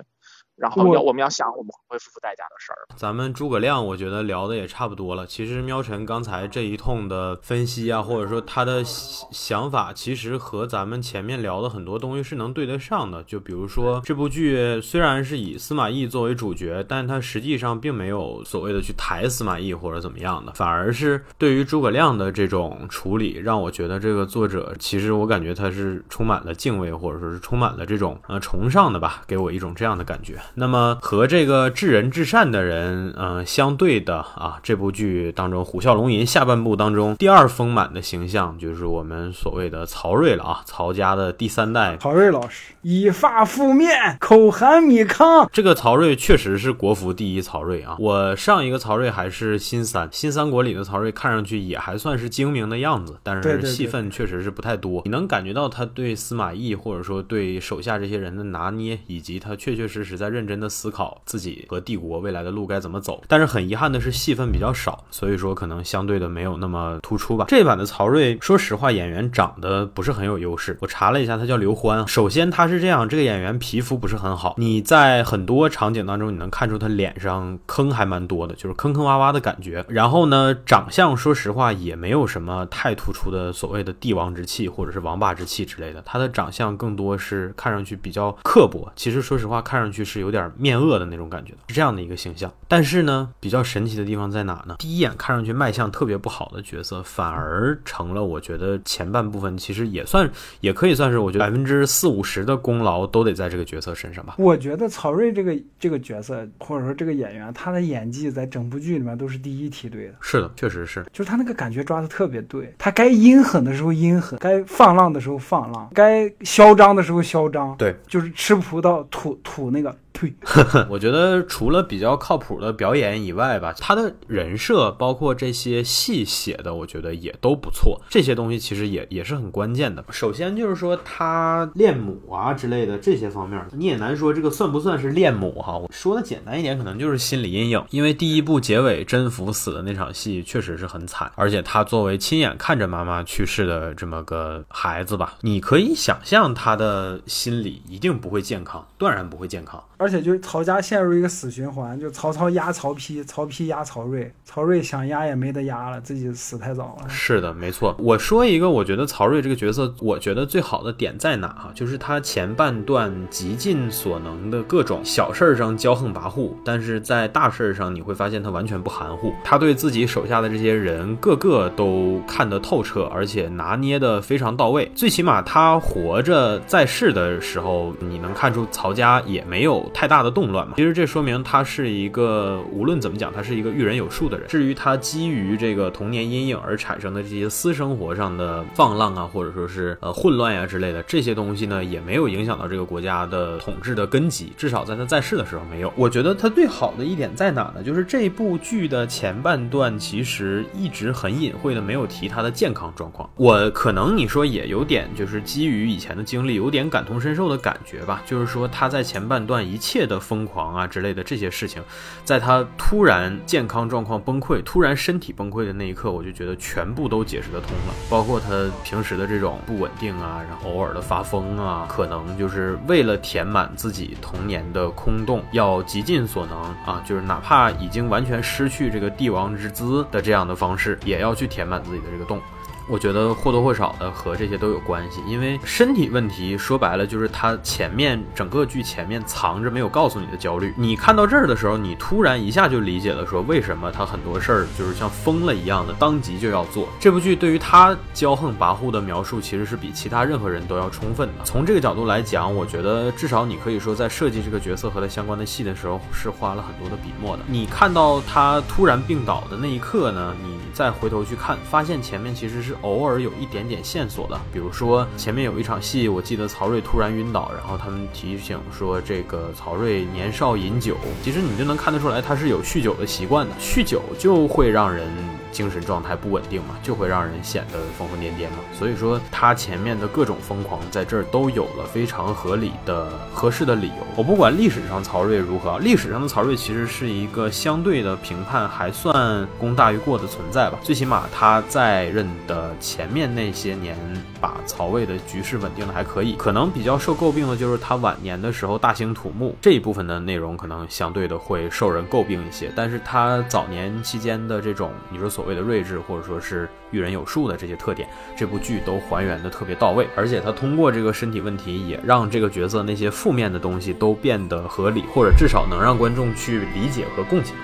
然后我要我们要想我们会付出代价的事儿。咱们诸葛亮，我觉得聊的也差不多了。其实喵晨刚才这一通的分析啊，或者说他的想想法，其实和咱们前面聊的很多东西是能对得上的。就比如说这部剧虽然是以司马懿作为主角，但他实际上并没有所谓的去抬司马懿或者怎么样的，反而是对于诸葛亮的这种处理，让我觉得这个作者其实我感觉他是充满了敬畏，或者说是充满了这种呃崇尚的吧，给我一种这样的感觉。那么和这个至仁至善的人，呃，相对的啊，这部剧当中《虎啸龙吟》下半部当中第二丰满的形象，就是我们所谓的曹睿了啊，曹家的第三代。曹睿老师以发覆面，口含米糠。这个曹睿确实是国服第一曹睿啊！我上一个曹睿还是新三，新三国里的曹睿看上去也还算是精明的样子，但是戏份确实是不太多。你能感觉到他对司马懿或者说对手下这些人的拿捏，以及他确确实实在认认真的思考自己和帝国未来的路该怎么走。但是很遗憾的是戏份比较少，所以说可能相对的没有那么突出吧。这版的曹睿，说实话演员长得不是很有优势。我查了一下，他叫刘欢。首先他是这样，这个演员皮肤不是很好，你在很多场景当中你能看出他脸上坑还蛮多的，就是坑坑洼洼的感觉。然后呢，长相说实话也没有什么太突出的所谓的帝王之气或者是王霸之气之类的，他的长相更多是看上去比较刻薄。其实说实话，看上去是有点面恶的那种感觉的，是这样的一个形象。但是呢，比较神奇的地方在哪呢？第一眼看上去卖相特别不好的角色，反而成了我觉得前半部分其实也算也可以算是我觉得百分之四五十的功劳都得在这个角色身上吧。我觉得曹睿这个这个角色，或者说这个演员，他的演技在整部剧里面都是第一梯队的，是的，确实是。就是他那个感觉抓的特别对，他该阴狠的时候阴狠，该放浪的时候放浪，该嚣张的时候嚣张，对，就是吃葡萄吐吐那个呸，我觉得除了比较靠谱的表演以外吧，他的人设包括这些戏写的，我觉得也都不错。这些东西其实也也是很关键的。首先就是说他恋母啊之类的这些方面，你也难说这个算不算是恋母哈。我说的简单一点，可能就是心理阴影。因为第一部结尾甄宓死的那场戏确实是很惨，而且他作为亲眼看着妈妈去世的这么个孩子吧，你可以想象他的心理一定不会健康，断然不会健康。而且就是曹家陷入一个死循环，就曹操压曹丕，曹丕压曹睿，曹睿想压也没得压了，自己死太早了。是的，没错。我说一个，我觉得曹睿这个角色，我觉得最好的点在哪哈？就是他前半段极尽所能的各种小事儿上骄横跋扈，但是在大事儿上你会发现他完全不含糊。他对自己手下的这些人，个个都看得透彻，而且拿捏的非常到位。最起码他活着在世的时候，你能看出曹家也没有太大的动乱嘛。其实这说明他是一个无论怎么讲，他是一个遇人有术的人。至于他基于这个童年阴影而产生的这些私生活上的放浪啊，或者说是呃混乱呀、之类的这些东西呢，也没有影响到这个国家的统治的根基，至少在他在世的时候没有。我觉得他最好的一点在哪呢？就是这部剧的前半段其实一直很隐晦的没有提他的健康状况。我可能你说也有点就是基于以前的经历，有点感同身受的感觉吧。就是说他在前半段一一切的疯狂啊之类的这些事情，在他突然健康状况崩溃、突然身体崩溃的那一刻，我就觉得全部都解释得通了。包括他平时的这种不稳定啊，然后偶尔的发疯啊，可能就是为了填满自己童年的空洞，要极尽所能啊，就是哪怕已经完全失去这个帝王之姿的这样的方式，也要去填满自己的这个洞。我觉得或多或少的和这些都有关系，因为身体问题说白了就是他前面整个剧前面藏着没有告诉你的焦虑。你看到这儿的时候，你突然一下就理解了，说为什么他很多事儿就是像疯了一样的当即就要做。这部剧对于他骄横跋扈的描述，其实是比其他任何人都要充分的。从这个角度来讲，我觉得至少你可以说在设计这个角色和他相关的戏的时候，是花了很多的笔墨的。你看到他突然病倒的那一刻呢，你再回头去看，发现前面其实是。偶尔有一点点线索的，比如说前面有一场戏，我记得曹睿突然晕倒，然后他们提醒说这个曹睿年少饮酒，其实你就能看得出来他是有酗酒的习惯的，酗酒就会让人精神状态不稳定嘛，就会让人显得疯疯癫癫嘛。所以说他前面的各种疯狂在这儿都有了非常合理的、合适的理由。我不管历史上曹睿如何，历史上的曹睿其实是一个相对的评判还算功大于过的存在吧。最起码他在任的前面那些年，把曹魏的局势稳定的还可以。可能比较受诟病的就是他晚年的时候大兴土木这一部分的内容，可能相对的会受人诟病一些。但是他早年期间的这种你说所所谓的睿智，或者说是遇人有数的这些特点，这部剧都还原的特别到位。而且他通过这个身体问题，也让这个角色那些负面的东西都变得合理，或者至少能让观众去理解和共情。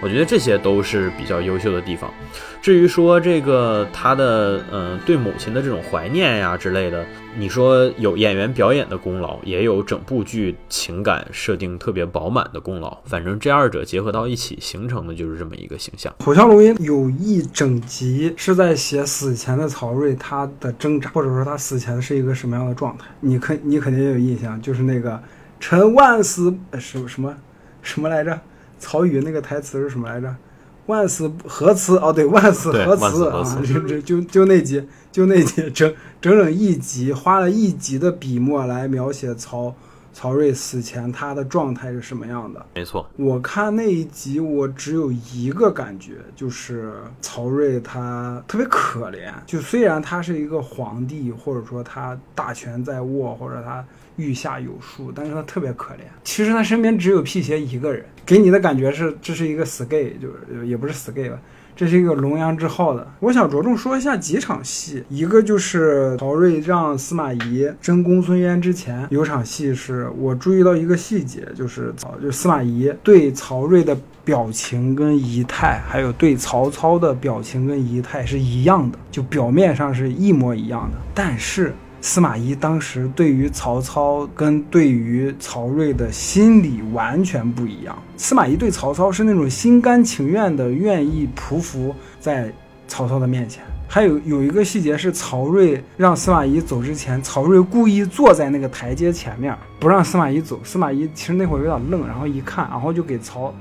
我觉得这些都是比较优秀的地方。至于说这个他的嗯对母亲的这种怀念呀之类的，你说有演员表演的功劳，也有整部剧情感设定特别饱满的功劳。反正这二者结合到一起，形成的就是这么一个形象。《虎啸龙吟》有一整集是在写死前的曹睿他的挣扎，或者说他死前是一个什么样的状态。你肯你肯定也有印象，就是那个“臣万死”什么什么什么来着？曹禺那个台词是什么来着？万死何辞？哦，对，万死何辞啊？就就就就那集，就那集，整整整一集，花了一集的笔墨来描写曹曹睿死前他的状态是什么样的。没错，我看那一集，我只有一个感觉，就是曹睿他特别可怜。就虽然他是一个皇帝，或者说他大权在握，或者他。御下有术，但是他特别可怜。其实他身边只有辟邪一个人，给你的感觉是这是一个死 gay，就是也不是死 gay 吧，这是一个龙阳之好的。我想着重说一下几场戏，一个就是曹睿让司马懿征公孙渊之前，有场戏是我注意到一个细节，就是曹就司马懿对曹睿的表情跟仪态，还有对曹操的表情跟仪态是一样的，就表面上是一模一样的，但是。司马懿当时对于曹操跟对于曹睿的心理完全不一样。司马懿对曹操是那种心甘情愿的，愿意匍匐在曹操的面前。还有有一个细节是，曹睿让司马懿走之前，曹睿故意坐在那个台阶前面，不让司马懿走。司马懿其实那会儿有点愣，然后一看，然后就给曹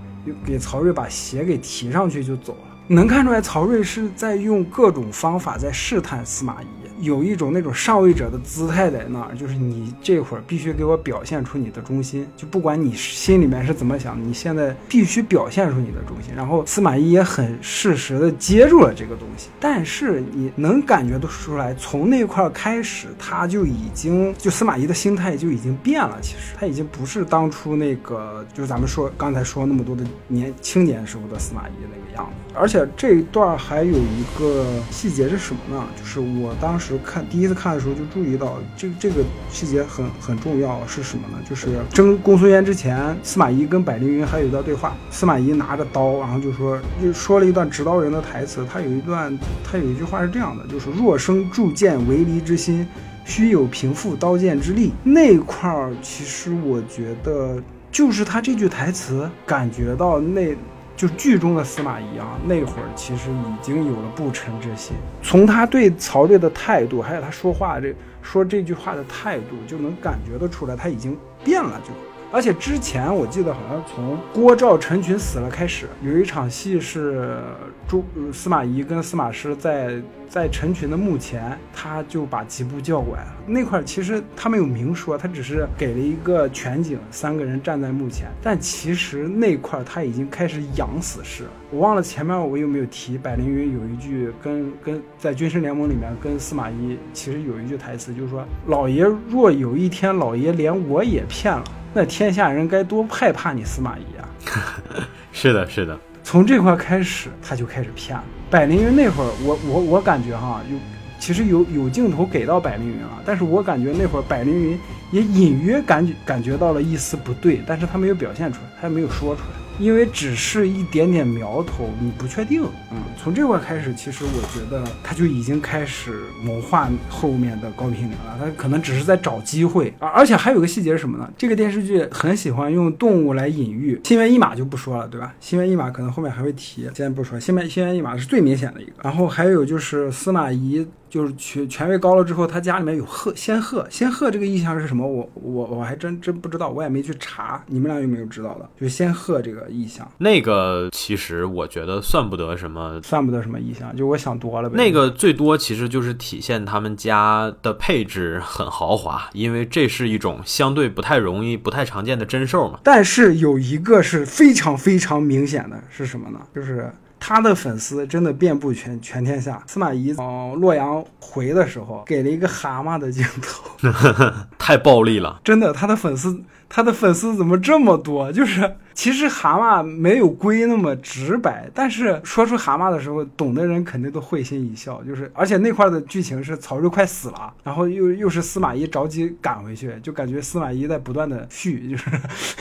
给曹睿把鞋给提上去就走了。能看出来，曹睿是在用各种方法在试探司马懿。有一种那种上位者的姿态在那儿，就是你这会儿必须给我表现出你的忠心，就不管你心里面是怎么想，你现在必须表现出你的忠心。然后司马懿也很适时的接住了这个东西，但是你能感觉得出来，从那块开始他就已经就司马懿的心。态就已经变了，其实他已经不是当初那个就是咱们说刚才说那么多的年青年时候的司马懿那个样子。而且这一段还有一个细节是什么呢？就是我当时看第一次看的时候就注意到，这这个细节很很重要是什么呢？就是争公孙渊之前，司马懿跟百灵云还有一段对话，司马懿拿着刀，然后就说就说了一段指刀人的台词，他有一段他有一句话是这样的，就是若生铸剑为离之心，须有平复刀剑之力。那块儿其实我觉得就是他这句台词，感觉到那。就剧中的司马懿啊，那会儿其实已经有了不臣之心。从他对曹睿的态度，还有他说话这说这句话的态度，就能感觉得出来，他已经变了。就而且之前我记得好像从郭照陈群死了开始，有一场戏是朱司马懿跟司马师在。在陈群的墓前，他就把吉布叫过来了。那块其实他没有明说，他只是给了一个全景，三个人站在墓前。但其实那块他已经开始养死士了。我忘了前面我有没有提，百灵云有一句跟跟在军事联盟里面跟司马懿其实有一句台词，就是说老爷若有一天老爷连我也骗了，那天下人该多害怕你司马懿啊！是的，是的。从这块开始，他就开始骗了。百灵云那会儿，我我我感觉哈，有其实有有镜头给到百灵云了，但是我感觉那会儿百灵云也隐约感觉感觉到了一丝不对，但是他没有表现出来，他也没有说出来。因为只是一点点苗头，你不确定。嗯，从这块开始，其实我觉得他就已经开始谋划后面的高平陵了。他可能只是在找机会。而而且还有个细节是什么呢？这个电视剧很喜欢用动物来隐喻。心猿意马就不说了，对吧？心猿意马可能后面还会提，现在不说。心猿心猿意马是最明显的一个。然后还有就是司马懿就是权权位高了之后，他家里面有鹤仙鹤，仙鹤这个意象是什么？我我我还真真不知道，我也没去查。你们俩有没有知道的？就是仙鹤这个意象，那个其实我觉得算不得什么，算不得什么意象，就我想多了呗。那个最多其实就是体现他们家的配置很豪华，因为这是一种相对不太容易、不太常见的珍兽嘛。但是有一个是非常非常明显的，是什么呢？就是他的粉丝真的遍布全全天下。司马懿往洛阳回的时候，给了一个蛤蟆的镜头，太暴力了。真的，他的粉丝，他的粉丝怎么这么多？就是其实蛤蟆没有龟那么直白，但是说出蛤蟆的时候，懂的人肯定都会心一笑。就是而且那块的剧情是曹睿快死了，然后又又是司马懿着急赶回去，就感觉司马懿在不断的续，就是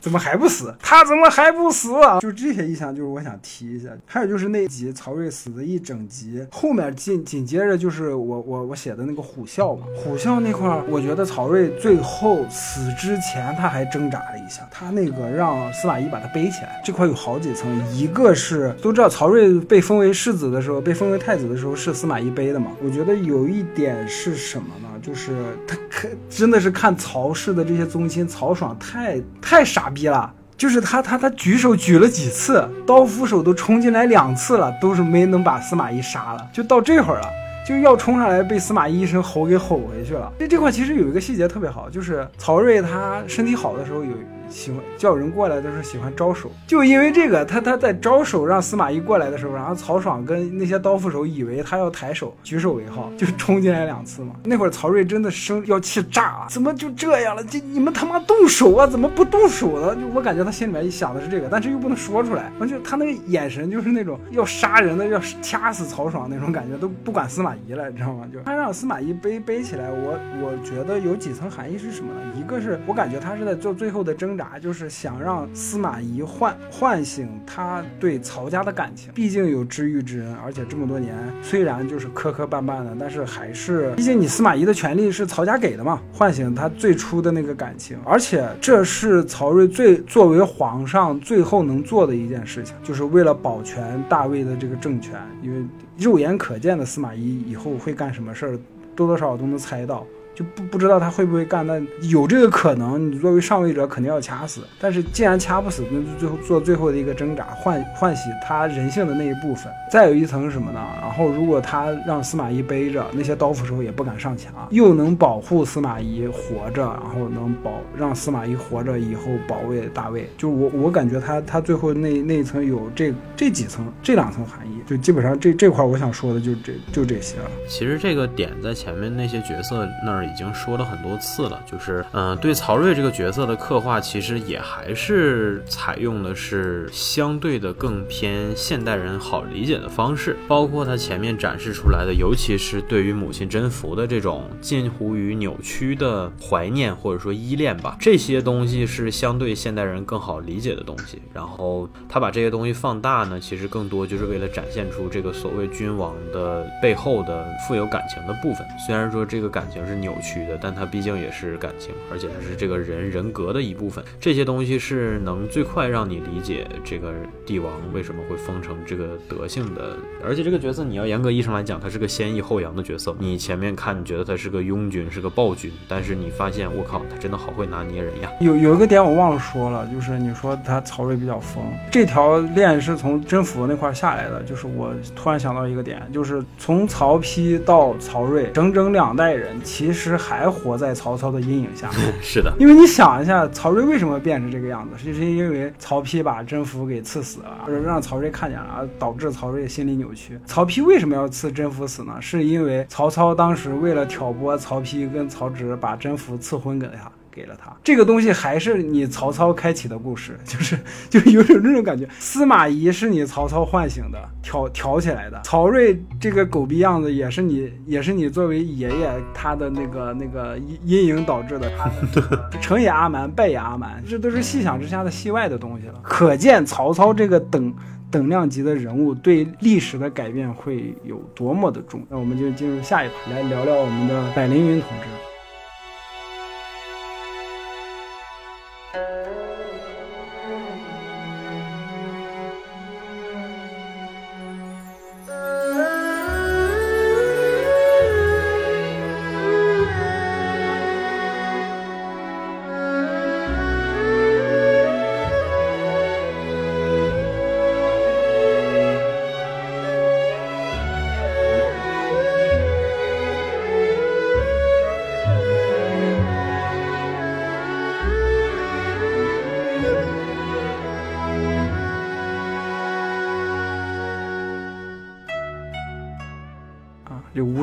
怎么还不死？他怎么还不死？就这些意象，就是我想提一下。还有就是那集曹睿死的一整集，后面紧紧接着就是我我我写的那个虎啸嘛，虎啸那块，我觉得曹睿最后死之前他还挣扎了一下，他那个让司马懿把他背起来，这块有好几层，一个是都知道曹睿被封为世子的时候，被封为太子的时候是司马懿背的嘛，我觉得有一点是什么呢？就是他看真的是看曹氏的这些宗亲，曹爽太太傻逼了。就是他他他举手举了几次，刀斧手都冲进来两次了，都是没能把司马懿杀了，就到这会儿了。就要冲上来，被司马懿一声吼给吼回去了。这这块其实有一个细节特别好，就是曹睿他身体好的时候有喜欢叫人过来的时候喜欢招手，就因为这个，他他在招手让司马懿过来的时候，然后曹爽跟那些刀斧手以为他要抬手举手为号，就冲进来两次嘛。那会儿曹睿真的生要气炸了，怎么就这样了？这你们他妈动手啊？怎么不动手呢？就我感觉他心里面想的是这个，但是又不能说出来。完就他那个眼神就是那种要杀人的，要掐死曹爽那种感觉，都不管司马懿了，你知道吗？就他让司马懿背背起来，我我觉得有几层含义是什么呢？一个是我感觉他是在做最后的挣挣扎，就是想让司马懿唤唤醒他对曹家的感情。毕竟有知遇之恩，而且这么多年虽然就是磕磕绊绊的，但是还是，毕竟你司马懿的权利是曹家给的嘛，唤醒他最初的那个感情。而且这是曹睿最作为皇上最后能做的一件事情，就是为了保全大魏的这个政权，因为肉眼可见的司马懿以后会干什么事儿，多多少少都能猜到。就不不知道他会不会干，那有这个可能。你作为上位者肯定要掐死，但是既然掐不死，那就最后做最后的一个挣扎，唤唤醒他人性的那一部分。再有一层是什么呢？然后如果他让司马懿背着，那些刀斧手也不敢上墙，又能保护司马懿活着，然后能保让司马懿活着以后保卫大魏。就我我感觉他他最后那那一层有这这几层这两层含义，就基本上这这块我想说的就这就这些了。其实这个点在前面那些角色那儿。已经说了很多次了，就是嗯，对曹睿这个角色的刻画，其实也还是采用的是相对的更偏现代人好理解的方式，包括他前面展示出来的，尤其是对于母亲甄宓的这种近乎于扭曲的怀念或者说依恋吧，这些东西是相对现代人更好理解的东西。然后他把这些东西放大呢，其实更多就是为了展现出这个所谓君王的背后的富有感情的部分。虽然说这个感情是扭。扭曲的，但它毕竟也是感情，而且它是这个人人格的一部分。这些东西是能最快让你理解这个帝王为什么会封成这个德性的。而且这个角色，你要严格意义上来讲，他是个先抑后扬的角色。你前面看，你觉得他是个庸君，是个暴君，但是你发现，我靠，他真的好会拿捏人呀。有有一个点我忘了说了，就是你说他曹睿比较疯，这条链是从甄宓那块下来的。就是我突然想到一个点，就是从曹丕到曹睿，整整两代人，其实。实还活在曹操的阴影下，是的，因为你想一下，曹睿为什么变成这个样子，就是因为曹丕把甄宓给赐死了，或者让曹睿看见了，导致曹睿心理扭曲。曹丕为什么要赐甄宓死呢？是因为曹操当时为了挑拨曹丕跟曹植，把甄宓赐婚给他。给了他这个东西，还是你曹操开启的故事，就是 就是有种这种感觉。司马懿是你曹操唤醒的，挑挑起来的。曹睿这个狗逼样子，也是你也是你作为爷爷他的那个那个阴影导致的。成也阿瞒，败也阿瞒，这都是细想之下的戏外的东西了。可见曹操这个等等量级的人物对历史的改变会有多么的重。那我们就进入下一盘，来聊聊我们的百灵云同志。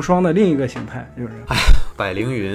双的另一个形态，就是。百灵云，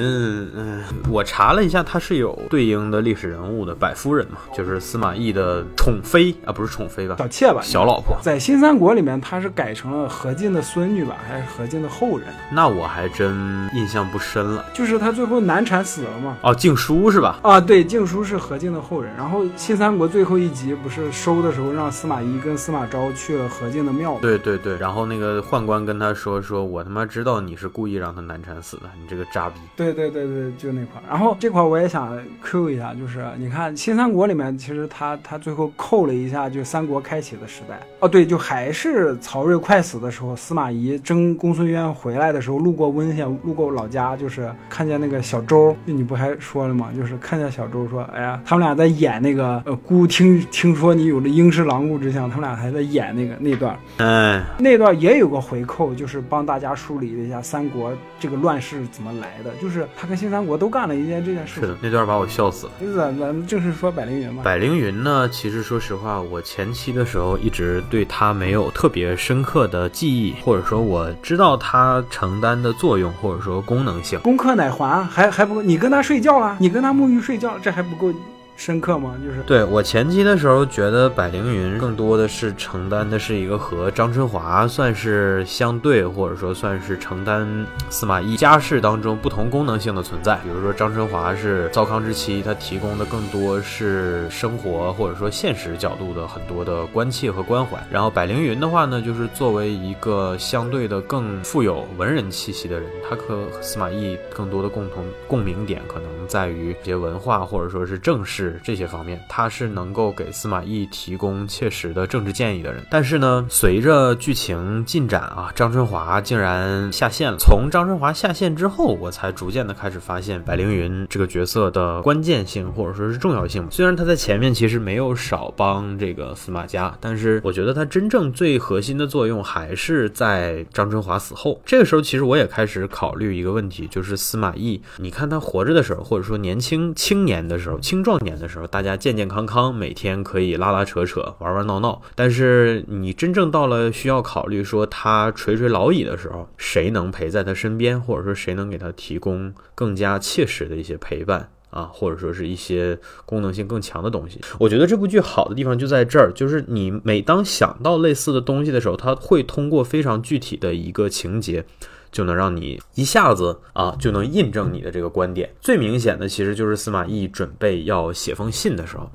嗯，我查了一下，他是有对应的历史人物的，百夫人嘛，就是司马懿的宠妃啊，不是宠妃吧？小妾吧？小老婆。在新三国里面，他是改成了何进的孙女吧，还是何进的后人？那我还真印象不深了。就是他最后难产死了嘛？哦，敬叔是吧？啊，对，敬叔是何进的后人。然后新三国最后一集不是收的时候，让司马懿跟司马昭去了何进的庙。对对对。然后那个宦官跟他说：“说我他妈知道你是故意让他难产死的，你这个。”渣逼，对对对对，就那块儿。然后这块儿我也想 Q 一下，就是你看新三国里面，其实他他最后扣了一下，就三国开启的时代。哦，对，就还是曹睿快死的时候，司马懿征公孙渊回来的时候，路过温县，路过老家，就是看见那个小周，你不还说了吗？就是看见小周说，哎呀，他们俩在演那个呃，姑听听说你有了鹰狮狼顾之相，他们俩还在演那个那段。嗯，那段也有个回扣，就是帮大家梳理了一下三国这个乱世怎么。来的就是他跟新三国都干了一件这件事。是的，那段把我笑死了。就是咱们正式说百灵云嘛。百灵云呢，其实说实话，我前期的时候一直对他没有特别深刻的记忆，或者说我知道他承担的作用，或者说功能性。攻克奶环还还不够，你跟他睡觉了，你跟他沐浴睡觉，这还不够。深刻吗？就是对我前期的时候觉得百灵云更多的是承担的是一个和张春华算是相对，或者说算是承担司马懿家世当中不同功能性的存在。比如说张春华是糟糠之妻，他提供的更多是生活或者说现实角度的很多的关切和关怀。然后百灵云的话呢，就是作为一个相对的更富有文人气息的人，他和司马懿更多的共同共鸣点可能在于一些文化或者说是正事。这些方面，他是能够给司马懿提供切实的政治建议的人。但是呢，随着剧情进展啊，张春华竟然下线了。从张春华下线之后，我才逐渐的开始发现百灵云这个角色的关键性或者说是重要性。虽然他在前面其实没有少帮这个司马家，但是我觉得他真正最核心的作用还是在张春华死后。这个时候，其实我也开始考虑一个问题，就是司马懿，你看他活着的时候，或者说年轻青年的时候，青壮年。的时候，大家健健康康，每天可以拉拉扯扯，玩玩闹闹。但是你真正到了需要考虑说他垂垂老矣的时候，谁能陪在他身边，或者说谁能给他提供更加切实的一些陪伴啊，或者说是一些功能性更强的东西？我觉得这部剧好的地方就在这儿，就是你每当想到类似的东西的时候，他会通过非常具体的一个情节。就能让你一下子啊，就能印证你的这个观点。最明显的其实就是司马懿准备要写封信的时候。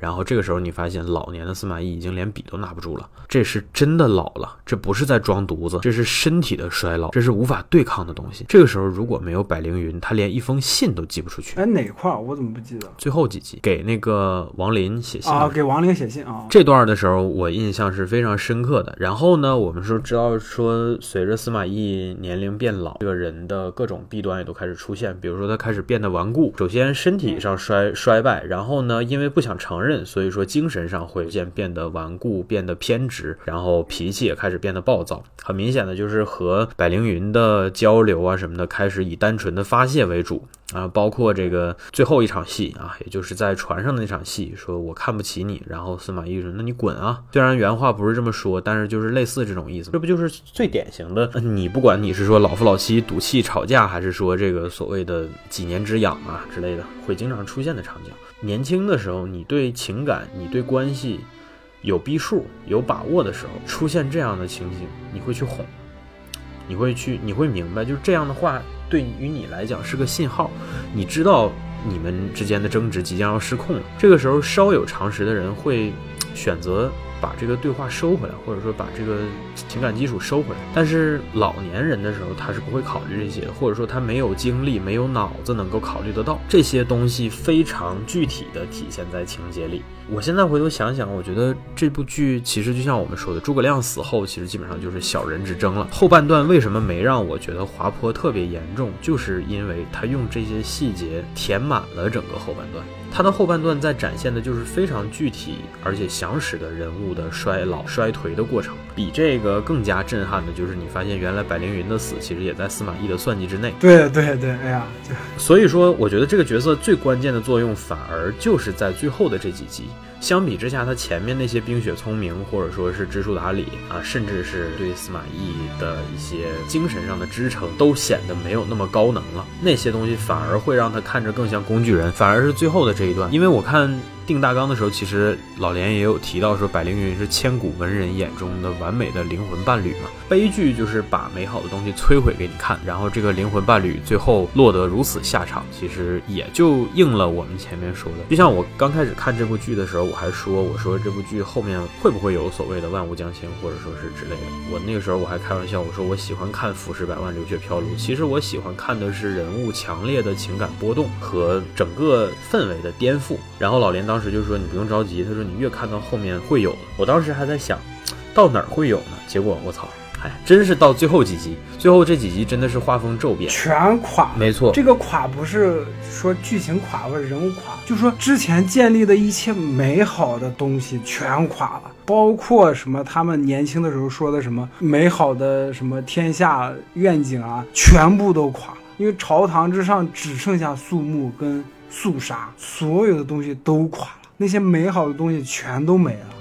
然后这个时候，你发现老年的司马懿已经连笔都拿不住了，这是真的老了，这不是在装犊子，这是身体的衰老，这是无法对抗的东西。这个时候如果没有百灵云，他连一封信都寄不出去。哎，哪块儿我怎么不记得？最后几集给那个王林写信啊，给王林写信啊。这段的时候我印象是非常深刻的。然后呢，我们说知道说，随着司马懿年龄变老，这个人的各种弊端也都开始出现，比如说他开始变得顽固，首先身体上衰衰败，然后呢，因为不想承认。所以说，精神上会渐变得顽固，变得偏执，然后脾气也开始变得暴躁。很明显的就是和百灵云的交流啊什么的，开始以单纯的发泄为主啊。包括这个最后一场戏啊，也就是在船上的那场戏，说我看不起你，然后司马懿说那你滚啊。虽然原话不是这么说，但是就是类似这种意思。这不就是最典型的？你不管你是说老夫老妻赌气吵架，还是说这个所谓的几年之痒啊之类的，会经常出现的场景。年轻的时候，你对情感、你对关系有逼数、有把握的时候，出现这样的情形，你会去哄，你会去，你会明白，就是这样的话，对于你来讲是个信号，你知道你们之间的争执即将要失控了。这个时候，稍有常识的人会选择。把这个对话收回来，或者说把这个情感基础收回来。但是老年人的时候，他是不会考虑这些，或者说他没有精力、没有脑子能够考虑得到这些东西，非常具体的体现在情节里。我现在回头想想，我觉得这部剧其实就像我们说的，诸葛亮死后，其实基本上就是小人之争了。后半段为什么没让我觉得滑坡特别严重，就是因为他用这些细节填满了整个后半段。他的后半段在展现的就是非常具体而且详实的人物的衰老衰颓的过程，比这个更加震撼的就是你发现原来百灵云的死其实也在司马懿的算计之内。对对对，哎呀，就所以说，我觉得这个角色最关键的作用反而就是在最后的这几集。相比之下，他前面那些冰雪聪明，或者说是知书达理啊，甚至是对司马懿的一些精神上的支撑，都显得没有那么高能了。那些东西反而会让他看着更像工具人。反而是最后的这一段，因为我看。定大纲的时候，其实老连也有提到说，百灵云是千古文人眼中的完美的灵魂伴侣嘛。悲剧就是把美好的东西摧毁给你看，然后这个灵魂伴侣最后落得如此下场，其实也就应了我们前面说的。就像我刚开始看这部剧的时候，我还说，我说这部剧后面会不会有所谓的万物将倾，或者说是之类的。我那个时候我还开玩笑，我说我喜欢看浮世百万流血飘零，其实我喜欢看的是人物强烈的情感波动和整个氛围的颠覆。然后老连当时就说：“你不用着急。”他说：“你越看到后面会有的。”我当时还在想，到哪儿会有呢？结果我操，哎，真是到最后几集，最后这几集真的是画风骤变，全垮。没错，这个垮不是说剧情垮或者人物垮，就说之前建立的一切美好的东西全垮了，包括什么他们年轻的时候说的什么美好的什么天下愿景啊，全部都垮了。因为朝堂之上只剩下肃穆跟肃杀，所有的东西都垮了，那些美好的东西全都没了。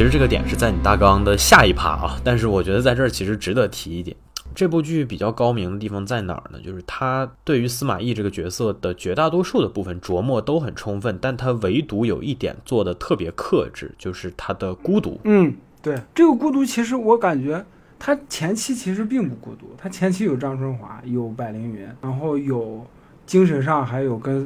其实这个点是在你大纲的下一趴啊，但是我觉得在这儿其实值得提一点。这部剧比较高明的地方在哪儿呢？就是他对于司马懿这个角色的绝大多数的部分琢磨都很充分，但他唯独有一点做的特别克制，就是他的孤独。嗯，对，这个孤独其实我感觉他前期其实并不孤独，他前期有张春华，有百灵云，然后有。精神上还有跟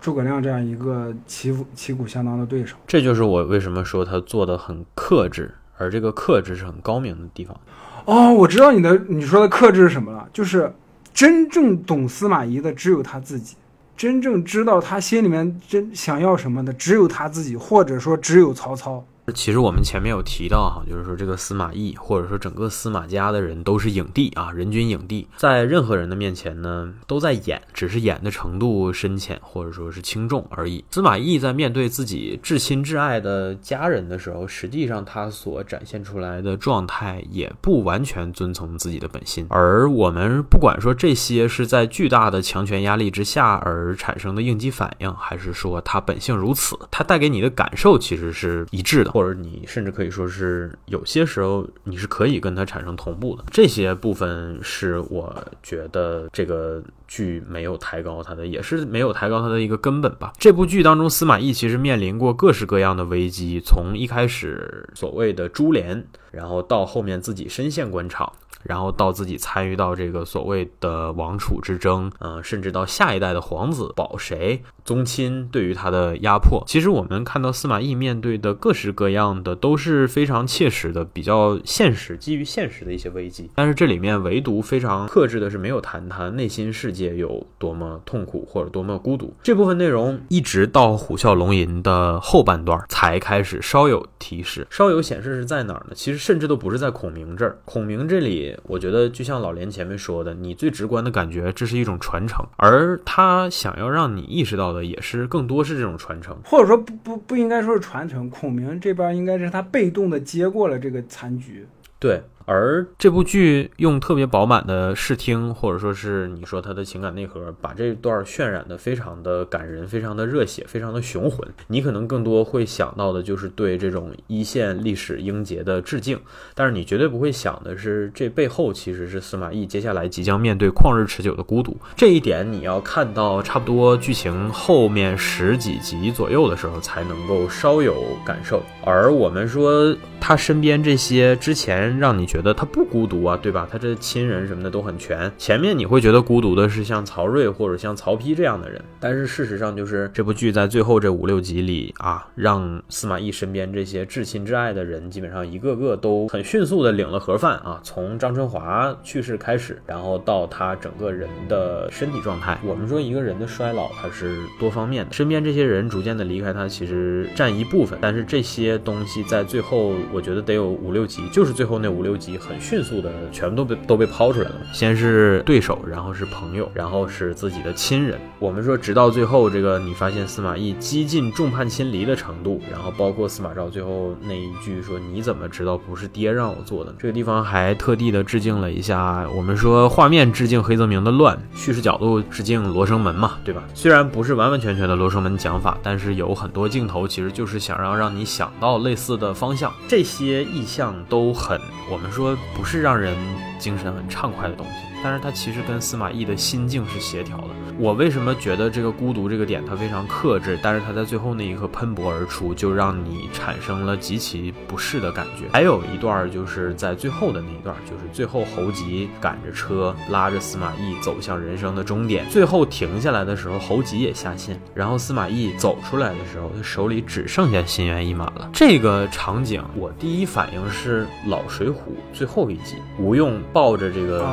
诸葛亮这样一个旗旗鼓相当的对手，这就是我为什么说他做的很克制，而这个克制是很高明的地方。哦，我知道你的你说的克制是什么了，就是真正懂司马懿的只有他自己，真正知道他心里面真想要什么的只有他自己，或者说只有曹操。其实我们前面有提到哈，就是说这个司马懿或者说整个司马家的人都是影帝啊，人均影帝，在任何人的面前呢都在演，只是演的程度深浅或者说是轻重而已。司马懿在面对自己至亲至爱的家人的时候，实际上他所展现出来的状态也不完全遵从自己的本心。而我们不管说这些是在巨大的强权压力之下而产生的应激反应，还是说他本性如此，他带给你的感受其实是一致的。或者你甚至可以说是有些时候你是可以跟它产生同步的，这些部分是我觉得这个剧没有抬高它的，也是没有抬高它的一个根本吧。这部剧当中，司马懿其实面临过各式各样的危机，从一开始所谓的株连，然后到后面自己身陷官场。然后到自己参与到这个所谓的王储之争，嗯，甚至到下一代的皇子保谁宗亲对于他的压迫，其实我们看到司马懿面对的各式各样的都是非常切实的、比较现实、基于现实的一些危机。但是这里面唯独非常克制的是没有谈他内心世界有多么痛苦或者多么孤独。这部分内容一直到虎啸龙吟的后半段才开始稍有提示，稍有显示是在哪儿呢？其实甚至都不是在孔明这儿，孔明这里。我觉得就像老连前面说的，你最直观的感觉这是一种传承，而他想要让你意识到的也是更多是这种传承，或者说不不不应该说是传承，孔明这边应该是他被动的接过了这个残局，对。而这部剧用特别饱满的视听，或者说是你说它的情感内核，把这段渲染的非常的感人，非常的热血，非常的雄浑。你可能更多会想到的就是对这种一线历史英杰的致敬，但是你绝对不会想的是，这背后其实是司马懿接下来即将面对旷日持久的孤独。这一点你要看到差不多剧情后面十几集左右的时候，才能够稍有感受。而我们说他身边这些之前让你觉觉得他不孤独啊，对吧？他这亲人什么的都很全。前面你会觉得孤独的是像曹睿或者像曹丕这样的人，但是事实上就是这部剧在最后这五六集里啊，让司马懿身边这些至亲至爱的人，基本上一个个都很迅速的领了盒饭啊。从张春华去世开始，然后到他整个人的身体状态，我们说一个人的衰老它是多方面的，身边这些人逐渐的离开他，其实占一部分，但是这些东西在最后，我觉得得有五六集，就是最后那五六集很迅速的全部都被都被抛出来了。先是对手，然后是朋友，然后是自己的亲人。我们说直到最后，这个你发现司马懿几近众叛亲离的程度，然后包括司马昭最后那一句说你怎么知道不是爹让我做的？这个地方还特地的致敬了一下，我们说画面致敬黑泽明的乱，叙事角度致敬罗生门嘛，对吧？虽然不是完完全全的罗生门讲法，但是有很多镜头其实就是想让让你想到类似的方向，这些意象都很，我们说不是让人精神很畅快的东西，但是它其实跟司马懿的心境是协调的。我为什么觉得这个孤独这个点它非常克制，但是它在最后那一刻喷薄而出，就让你产生了极其不适的感觉。还有一段就是在最后的那一段，就是最后侯吉赶着车拉着司马懿走向人生的终点，最后停下来的时候，侯吉也下线，然后司马懿走出来的时候，他手里只剩下心猿意马了。这个场景，我第一反应是老水浒最后一集，吴用抱着这个，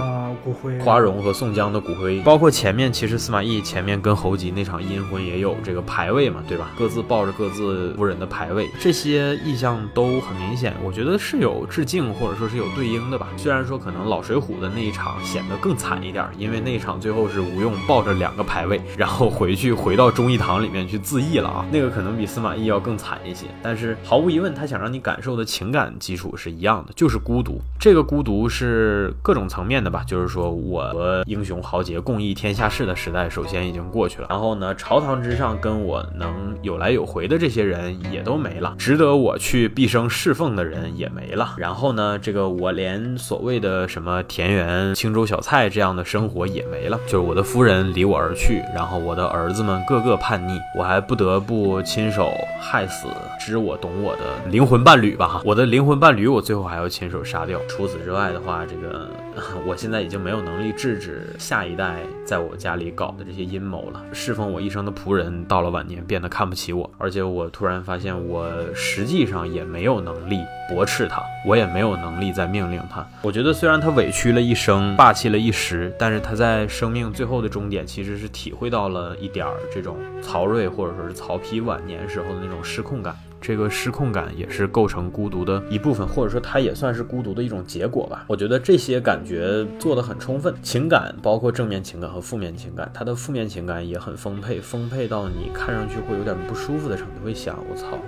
骨灰花荣和宋江的骨灰，包括前面其实司马懿前面跟侯吉那场阴婚也有这个牌位嘛，对吧？各自抱着各自夫人的牌位，这些意象都很明显，我觉得是有致敬或者说是有对应的吧。虽然说可能老水浒的那一场显得更惨一点，因为那一场最后是吴用抱着两个牌位，然后回去回到忠义堂里面去自缢了啊，那个可能比司马懿要更惨一些。但是毫无疑问，他想让你感受的情感基础是一样的，就是孤独。这个孤独是各种层面的吧，就是说我和英雄豪杰共议天下事的时代，首先已经过去了。然后呢，朝堂之上跟我能有来有回的这些人也都没了，值得我去毕生侍奉的人也没了。然后呢，这个我连所谓的什么田园青州小菜这样的生活也没了，就是我的夫人离我而去，然后我的儿子们个个叛逆，我还不得不亲手害死知我懂我的灵魂伴侣吧，我的灵魂伴侣我最后还要亲手杀掉。除此之外的话，这个 我现在已经没没有能力制止下一代在我家里搞的这些阴谋了。侍奉我一生的仆人到了晚年变得看不起我，而且我突然发现我实际上也没有能力驳斥他，我也没有能力再命令他。我觉得虽然他委屈了一生，霸气了一时，但是他在生命最后的终点其实是体会到了一点儿这种曹睿或者说是曹丕晚年时候的那种失控感。这个失控感也是构成孤独的一部分，或者说它也算是孤独的一种结果吧。我觉得这些感觉做得很充分，情感包括正面情感和负面情感，它的负面情感也很丰沛，丰沛到你看上去会有点不舒服的程度，会想我操。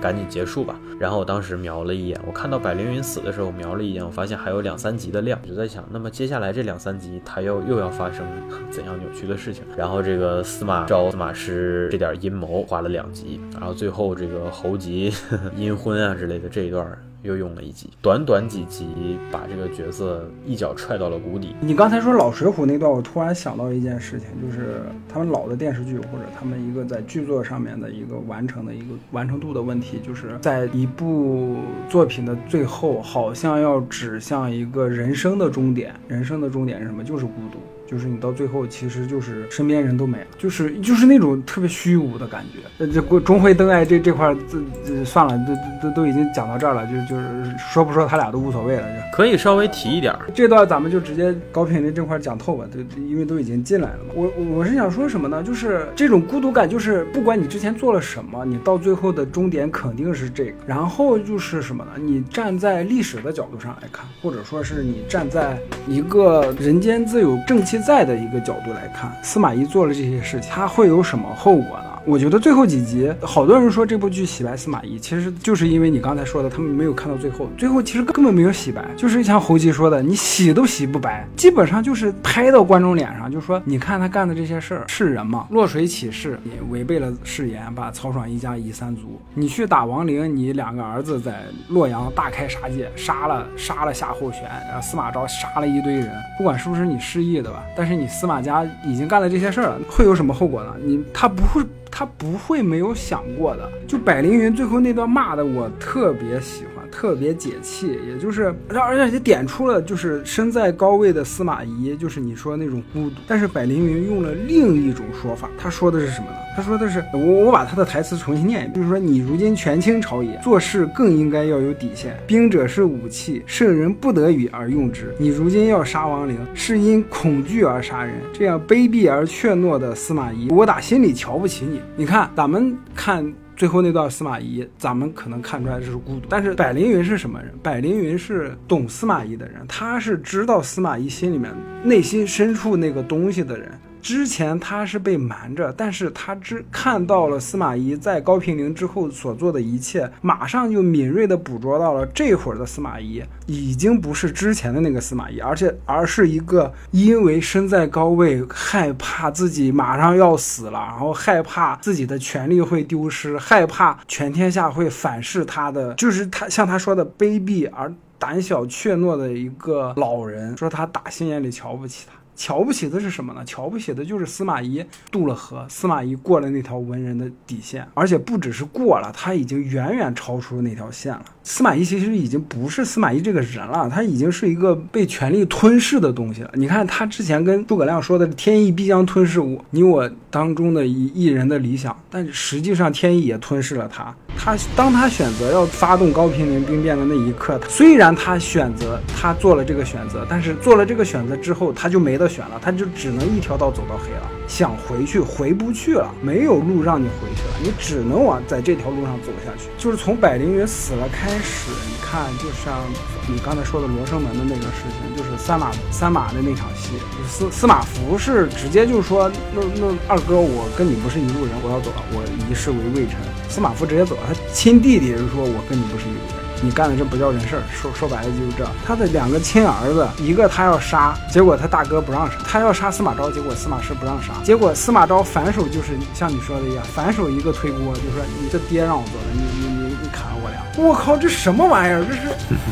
赶紧结束吧。然后我当时瞄了一眼，我看到百灵云死的时候，瞄了一眼，我发现还有两三集的量，我就在想，那么接下来这两三集他又又要发生怎样扭曲的事情？然后这个司马昭、司马师这点阴谋花了两集，然后最后这个侯吉 阴婚啊之类的这一段。又用了一集，短短几集把这个角色一脚踹到了谷底。你刚才说老水浒那段，我突然想到一件事情，就是他们老的电视剧或者他们一个在剧作上面的一个完成的一个完成度的问题，就是在一部作品的最后，好像要指向一个人生的终点。人生的终点是什么？就是孤独。就是你到最后，其实就是身边人都没了，就是就是那种特别虚无的感觉。呃，这钟会灯爱这这块，这这算了，都都都已经讲到这儿了，就就是说不说他俩都无所谓了，就可以稍微提一点儿。这段咱们就直接高品的这块讲透吧，对，因为都已经进来了嘛。我我是想说什么呢？就是这种孤独感，就是不管你之前做了什么，你到最后的终点肯定是这个。然后就是什么呢？你站在历史的角度上来看，或者说是你站在一个人间自有正气。在的一个角度来看，司马懿做了这些事情，他会有什么后果呢？我觉得最后几集，好多人说这部剧洗白司马懿，其实就是因为你刚才说的，他们没有看到最后。最后其实根本没有洗白，就是像侯吉说的，你洗都洗不白，基本上就是拍到观众脸上，就说你看他干的这些事儿是人吗？落水起誓，你违背了誓言，把曹爽一家夷三族。你去打王陵，你两个儿子在洛阳大开杀戒，杀了杀了夏侯玄，然后司马昭杀了一堆人，不管是不是你示意的吧，但是你司马家已经干了这些事儿了，会有什么后果呢？你他不会。他不会没有想过的。就百灵云最后那段骂的，我特别喜欢。特别解气，也就是让而且也点出了就是身在高位的司马懿，就是你说那种孤独。但是百灵云用了另一种说法，他说的是什么呢？他说的是我我把他的台词重新念一遍，就是说你如今权倾朝野，做事更应该要有底线。兵者是武器，圣人不得已而用之。你如今要杀亡灵，是因恐惧而杀人，这样卑鄙而怯懦的司马懿，我打心里瞧不起你。你看，咱们看。最后那段司马懿，咱们可能看出来这是孤独，但是百灵云是什么人？百灵云是懂司马懿的人，他是知道司马懿心里面内心深处那个东西的人。之前他是被瞒着，但是他只看到了司马懿在高平陵之后所做的一切，马上就敏锐地捕捉到了这会儿的司马懿已经不是之前的那个司马懿，而且而是一个因为身在高位，害怕自己马上要死了，然后害怕自己的权力会丢失，害怕全天下会反噬他的，就是他像他说的卑鄙而胆小怯懦的一个老人，说他打心眼里瞧不起他。瞧不起的是什么呢？瞧不起的就是司马懿渡了河，司马懿过了那条文人的底线，而且不只是过了，他已经远远超出了那条线了。司马懿其实已经不是司马懿这个人了，他已经是一个被权力吞噬的东西了。你看他之前跟诸葛亮说的“天意必将吞噬我”，你我当中的一一人的理想，但实际上天意也吞噬了他。他当他选择要发动高平陵兵变的那一刻，虽然他选择他做了这个选择，但是做了这个选择之后，他就没得选了，他就只能一条道走到黑了。想回去回不去了，没有路让你回去了，你只能往在这条路上走下去。就是从百灵云死了开开始，你看，就像你刚才说的罗生门的那个事情，就是三马三马的那场戏，司司马孚是直接就说，那那二哥，我跟你不是一路人，我要走了，我一世为魏臣。司马孚直接走了，他亲弟弟就说：“我跟你不是一路人，你干的这不叫人事儿。”说说白了就是这。他的两个亲儿子，一个他要杀，结果他大哥不让杀；他要杀司马昭，结果司马师不让杀。结果司马昭反手就是像你说的一样，反手一个推锅，就说：“你这爹让我做的，你你你砍我俩。”我靠，这什么玩意儿？这是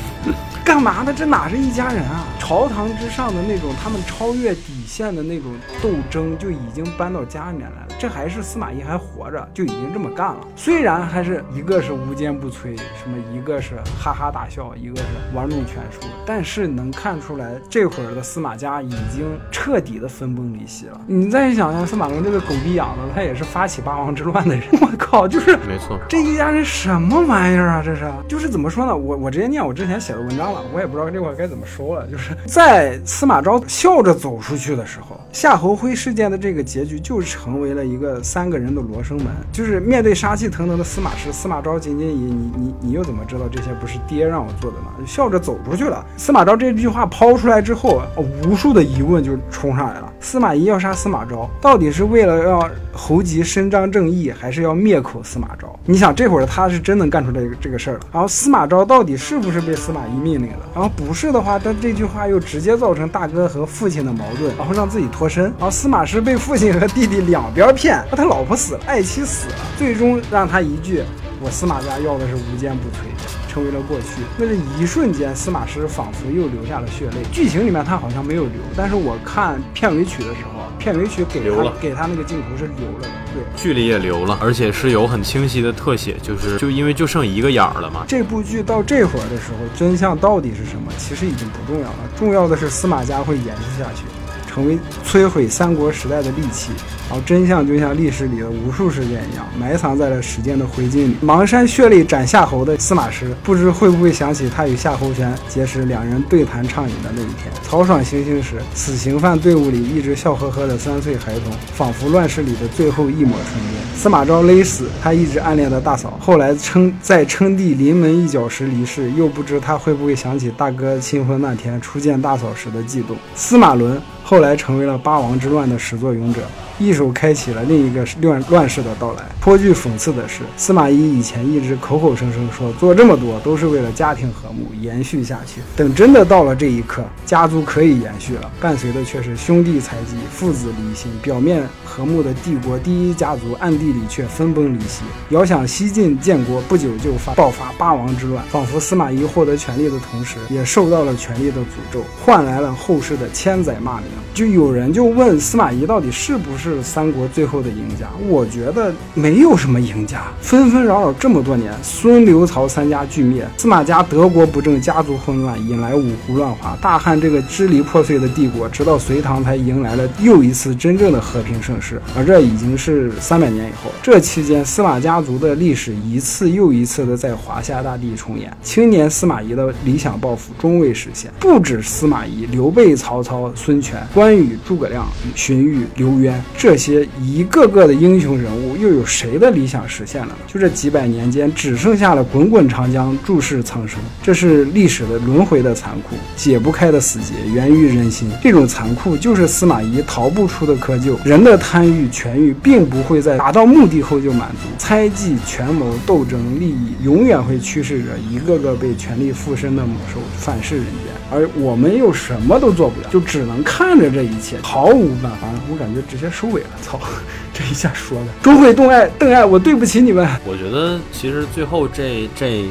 干嘛呢？这哪是一家人啊？朝堂之上的那种他们超越底线的那种斗争，就已经搬到家里面来了。这还是司马懿还活着，就已经这么干了。虽然还是一个是无坚不摧，什么一个是哈哈大笑，一个是玩弄权术，但是能看出来这会儿的司马家已经彻底的分崩离析了。你再想想，司马龙这个狗逼养的，他也是发起八王之乱的人。我靠，就是没错，这一家人什么玩意儿啊？这是就是怎么说呢？我我直接念我之前写的文章了，我也不知道这块该怎么说了。就是在司马昭笑着走出去的时候，夏侯辉事件的这个结局就成为了一个三个人的罗生门。就是面对杀气腾腾的司马师，司马昭仅仅以你你你又怎么知道这些不是爹让我做的呢？笑着走出去了。司马昭这句话抛出来之后，无数的疑问就冲上来了。司马懿要杀司马昭，到底是为了让侯吉伸张正义，还是要灭口司马昭？你想这会儿他是真能干出这个这个事儿了。然后司马昭到底是不是被司马懿命令的？然后不是的话，他这句话又直接造成大哥和父亲的矛盾，让自己脱身。然后司马师被父亲和弟弟两边骗，他老婆死了，爱妻死了，最终让他一句：“我司马家要的是无坚不摧。”成为了过去。那是一瞬间，司马师仿佛又流下了血泪。剧情里面他好像没有流，但是我看片尾曲的时候，片尾曲给他给他那个镜头是留了的。对，剧里也留了，而且是有很清晰的特写，就是就因为就剩一个眼儿了嘛。这部剧到这会儿的时候，真相到底是什么？其实已经不重要了，重要的是司马家会延续下去。成为摧毁三国时代的利器，然后真相就像历史里的无数事件一样，埋藏在了时间的灰烬里。邙山血泪斩夏侯的司马师，不知会不会想起他与夏侯玄结识、两人对谈畅饮的那一天。曹爽行刑时，死刑犯队伍里一直笑呵呵的三岁孩童，仿佛乱世里的最后一抹春天。司马昭勒死他一直暗恋的大嫂，后来称在称帝临门一脚时离世，又不知他会不会想起大哥新婚那天初见大嫂时的悸动。司马伦。后来成为了八王之乱的始作俑者，一手开启了另一个乱乱世的到来。颇具讽刺的是，司马懿以前一直口口声声说做这么多都是为了家庭和睦延续下去，等真的到了这一刻，家族可以延续了，伴随的却是兄弟猜忌、父子离心。表面和睦的帝国第一家族，暗地里却分崩离析。遥想西晋建国不久就发爆发八王之乱，仿佛司马懿获得权力的同时，也受到了权力的诅咒，换来了后世的千载骂名。就有人就问司马懿到底是不是是三国最后的赢家？我觉得没有什么赢家，纷纷扰扰这么多年，孙刘曹三家俱灭，司马家德国不正，家族混乱，引来五胡乱华，大汉这个支离破碎的帝国，直到隋唐才迎来了又一次真正的和平盛世，而这已经是三百年以后。这期间，司马家族的历史一次又一次的在华夏大地重演，青年司马懿的理想抱负终未实现。不止司马懿，刘备、曹操、孙权、关羽、诸葛亮、荀彧、刘渊这些一个个的英雄人物，又有谁的理想实现了呢？就这几百年间，只剩下了滚滚长江注视苍生。这是历史的轮回的残酷，解不开的死结，源于人心。这种残酷就是司马懿逃不出的窠臼。人的贪欲、权欲，并不会在达到目的后就满足，猜忌、权谋、斗争、利益，永远会驱使着一个个被权力附身的猛兽反噬人间。而我们又什么都做不了，就只能看着这一切，毫无办法。我感觉直接收尾了，操！这一下说的，钟会邓爱，邓艾，我对不起你们。我觉得其实最后这这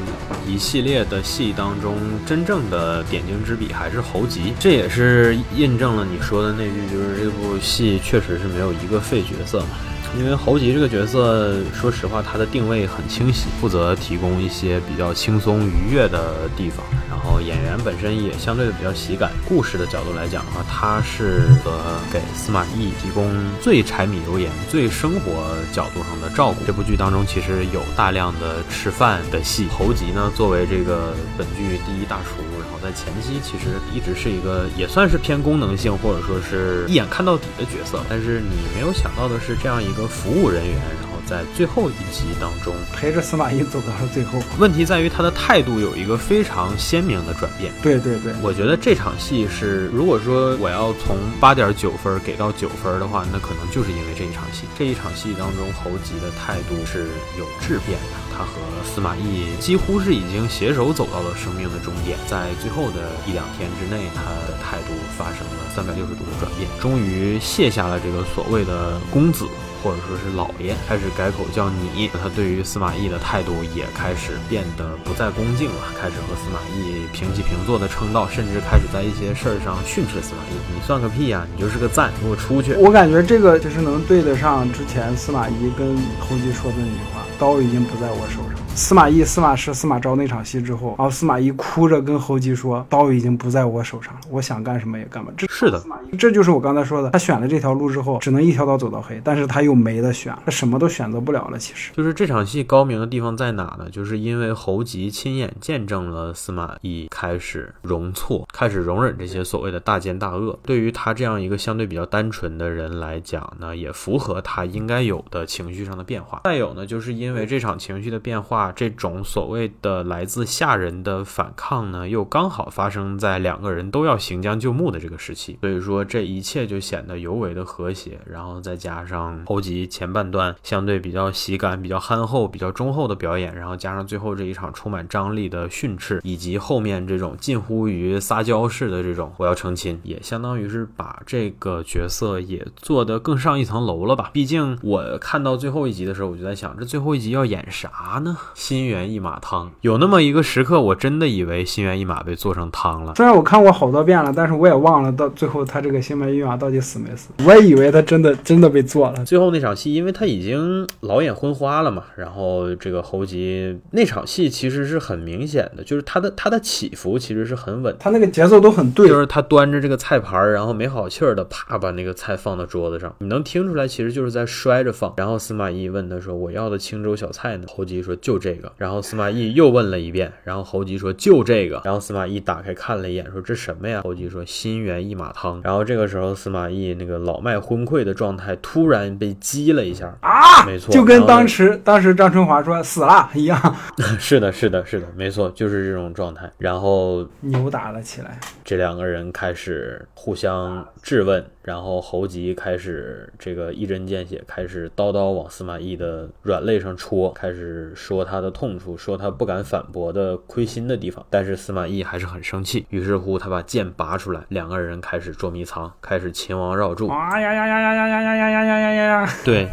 一系列的戏当中，真正的点睛之笔还是侯吉，这也是印证了你说的那句，就是这部戏确实是没有一个废角色嘛。因为侯吉这个角色，说实话，他的定位很清晰，负责提供一些比较轻松愉悦的地方。然后演员本身也相对的比较喜感。故事的角度来讲的话，他是呃给司马懿提供最柴米油盐、最生活角度上的照顾。这部剧当中其实有大量的吃饭的戏。侯吉呢，作为这个本剧第一大厨，在前期其实一直是一个也算是偏功能性或者说是一眼看到底的角色。但是你没有想到的是，这样一个服务人员，在最后一集当中陪着司马懿走到了最后。问题在于他的态度有一个非常鲜明的转变。对对对，我觉得这场戏是，如果说我要从八点九分给到九分的话，那可能就是因为这一场戏。这一场戏当中，侯吉的态度是有质变的。他和司马懿几乎是已经携手走到了生命的终点，在最后的一两天之内，他的态度发生了三百六十度的转变，终于卸下了这个所谓的公子。或者说是老爷开始改口叫你，他对于司马懿的态度也开始变得不再恭敬了，开始和司马懿平起平坐的称道，甚至开始在一些事儿上训斥司马懿：“你算个屁呀，你就是个赞，给我出去！”我感觉这个就是能对得上之前司马懿跟侯吉说的那句话：“刀已经不在我手上。”司马懿、司马师、司马昭那场戏之后，然后司马懿哭着跟侯吉说：“刀已经不在我手上了，我想干什么也干不。”这是的，这就是我刚才说的，他选了这条路之后，只能一条道走到黑，但是他又没得选，他什么都选择不了了。其实，就是这场戏高明的地方在哪呢？就是因为侯吉亲眼见证了司马懿开始容错，开始容忍这些所谓的大奸大恶。对于他这样一个相对比较单纯的人来讲呢，也符合他应该有的情绪上的变化。再有呢，就是因为这场情绪的变化。这种所谓的来自下人的反抗呢，又刚好发生在两个人都要行将就木的这个时期，所以说这一切就显得尤为的和谐。然后再加上后集前半段相对比较喜感、比较憨厚、比较忠厚的表演，然后加上最后这一场充满张力的训斥，以及后面这种近乎于撒娇式的这种我要成亲，也相当于是把这个角色也做得更上一层楼了吧。毕竟我看到最后一集的时候，我就在想，这最后一集要演啥呢？心猿意马汤，有那么一个时刻，我真的以为心猿意马被做成汤了。虽然我看过好多遍了，但是我也忘了到最后他这个心猿意马到底死没死。我也以为他真的真的被做了。最后那场戏，因为他已经老眼昏花了嘛，然后这个侯吉那场戏其实是很明显的，就是他的他的起伏其实是很稳，他那个节奏都很对。就是他端着这个菜盘，然后没好气儿的啪把那个菜放到桌子上，你能听出来其实就是在摔着放。然后司马懿问他说：“我要的青州小菜呢？”侯吉说：“就这个。”然后司马懿又问了一遍，然后侯吉说就这个。然后司马懿打开看了一眼，说这什么呀？侯吉说心猿意马汤。然后这个时候司马懿那个老迈昏聩的状态突然被激了一下啊，没错，就跟当时当时张春华说死了一样。是的，是的，是的，没错，就是这种状态。然后扭打了起来，这两个人开始互相质问，然后侯吉开始这个一针见血，开始刀刀往司马懿的软肋上戳，开始说他的痛处，说他不敢反驳的亏心的地方。但是司马懿还是很生气，于是乎他把剑拔出来，两个人开始捉迷藏，开始秦王绕柱。啊呀呀呀呀呀呀呀呀呀呀呀呀！对，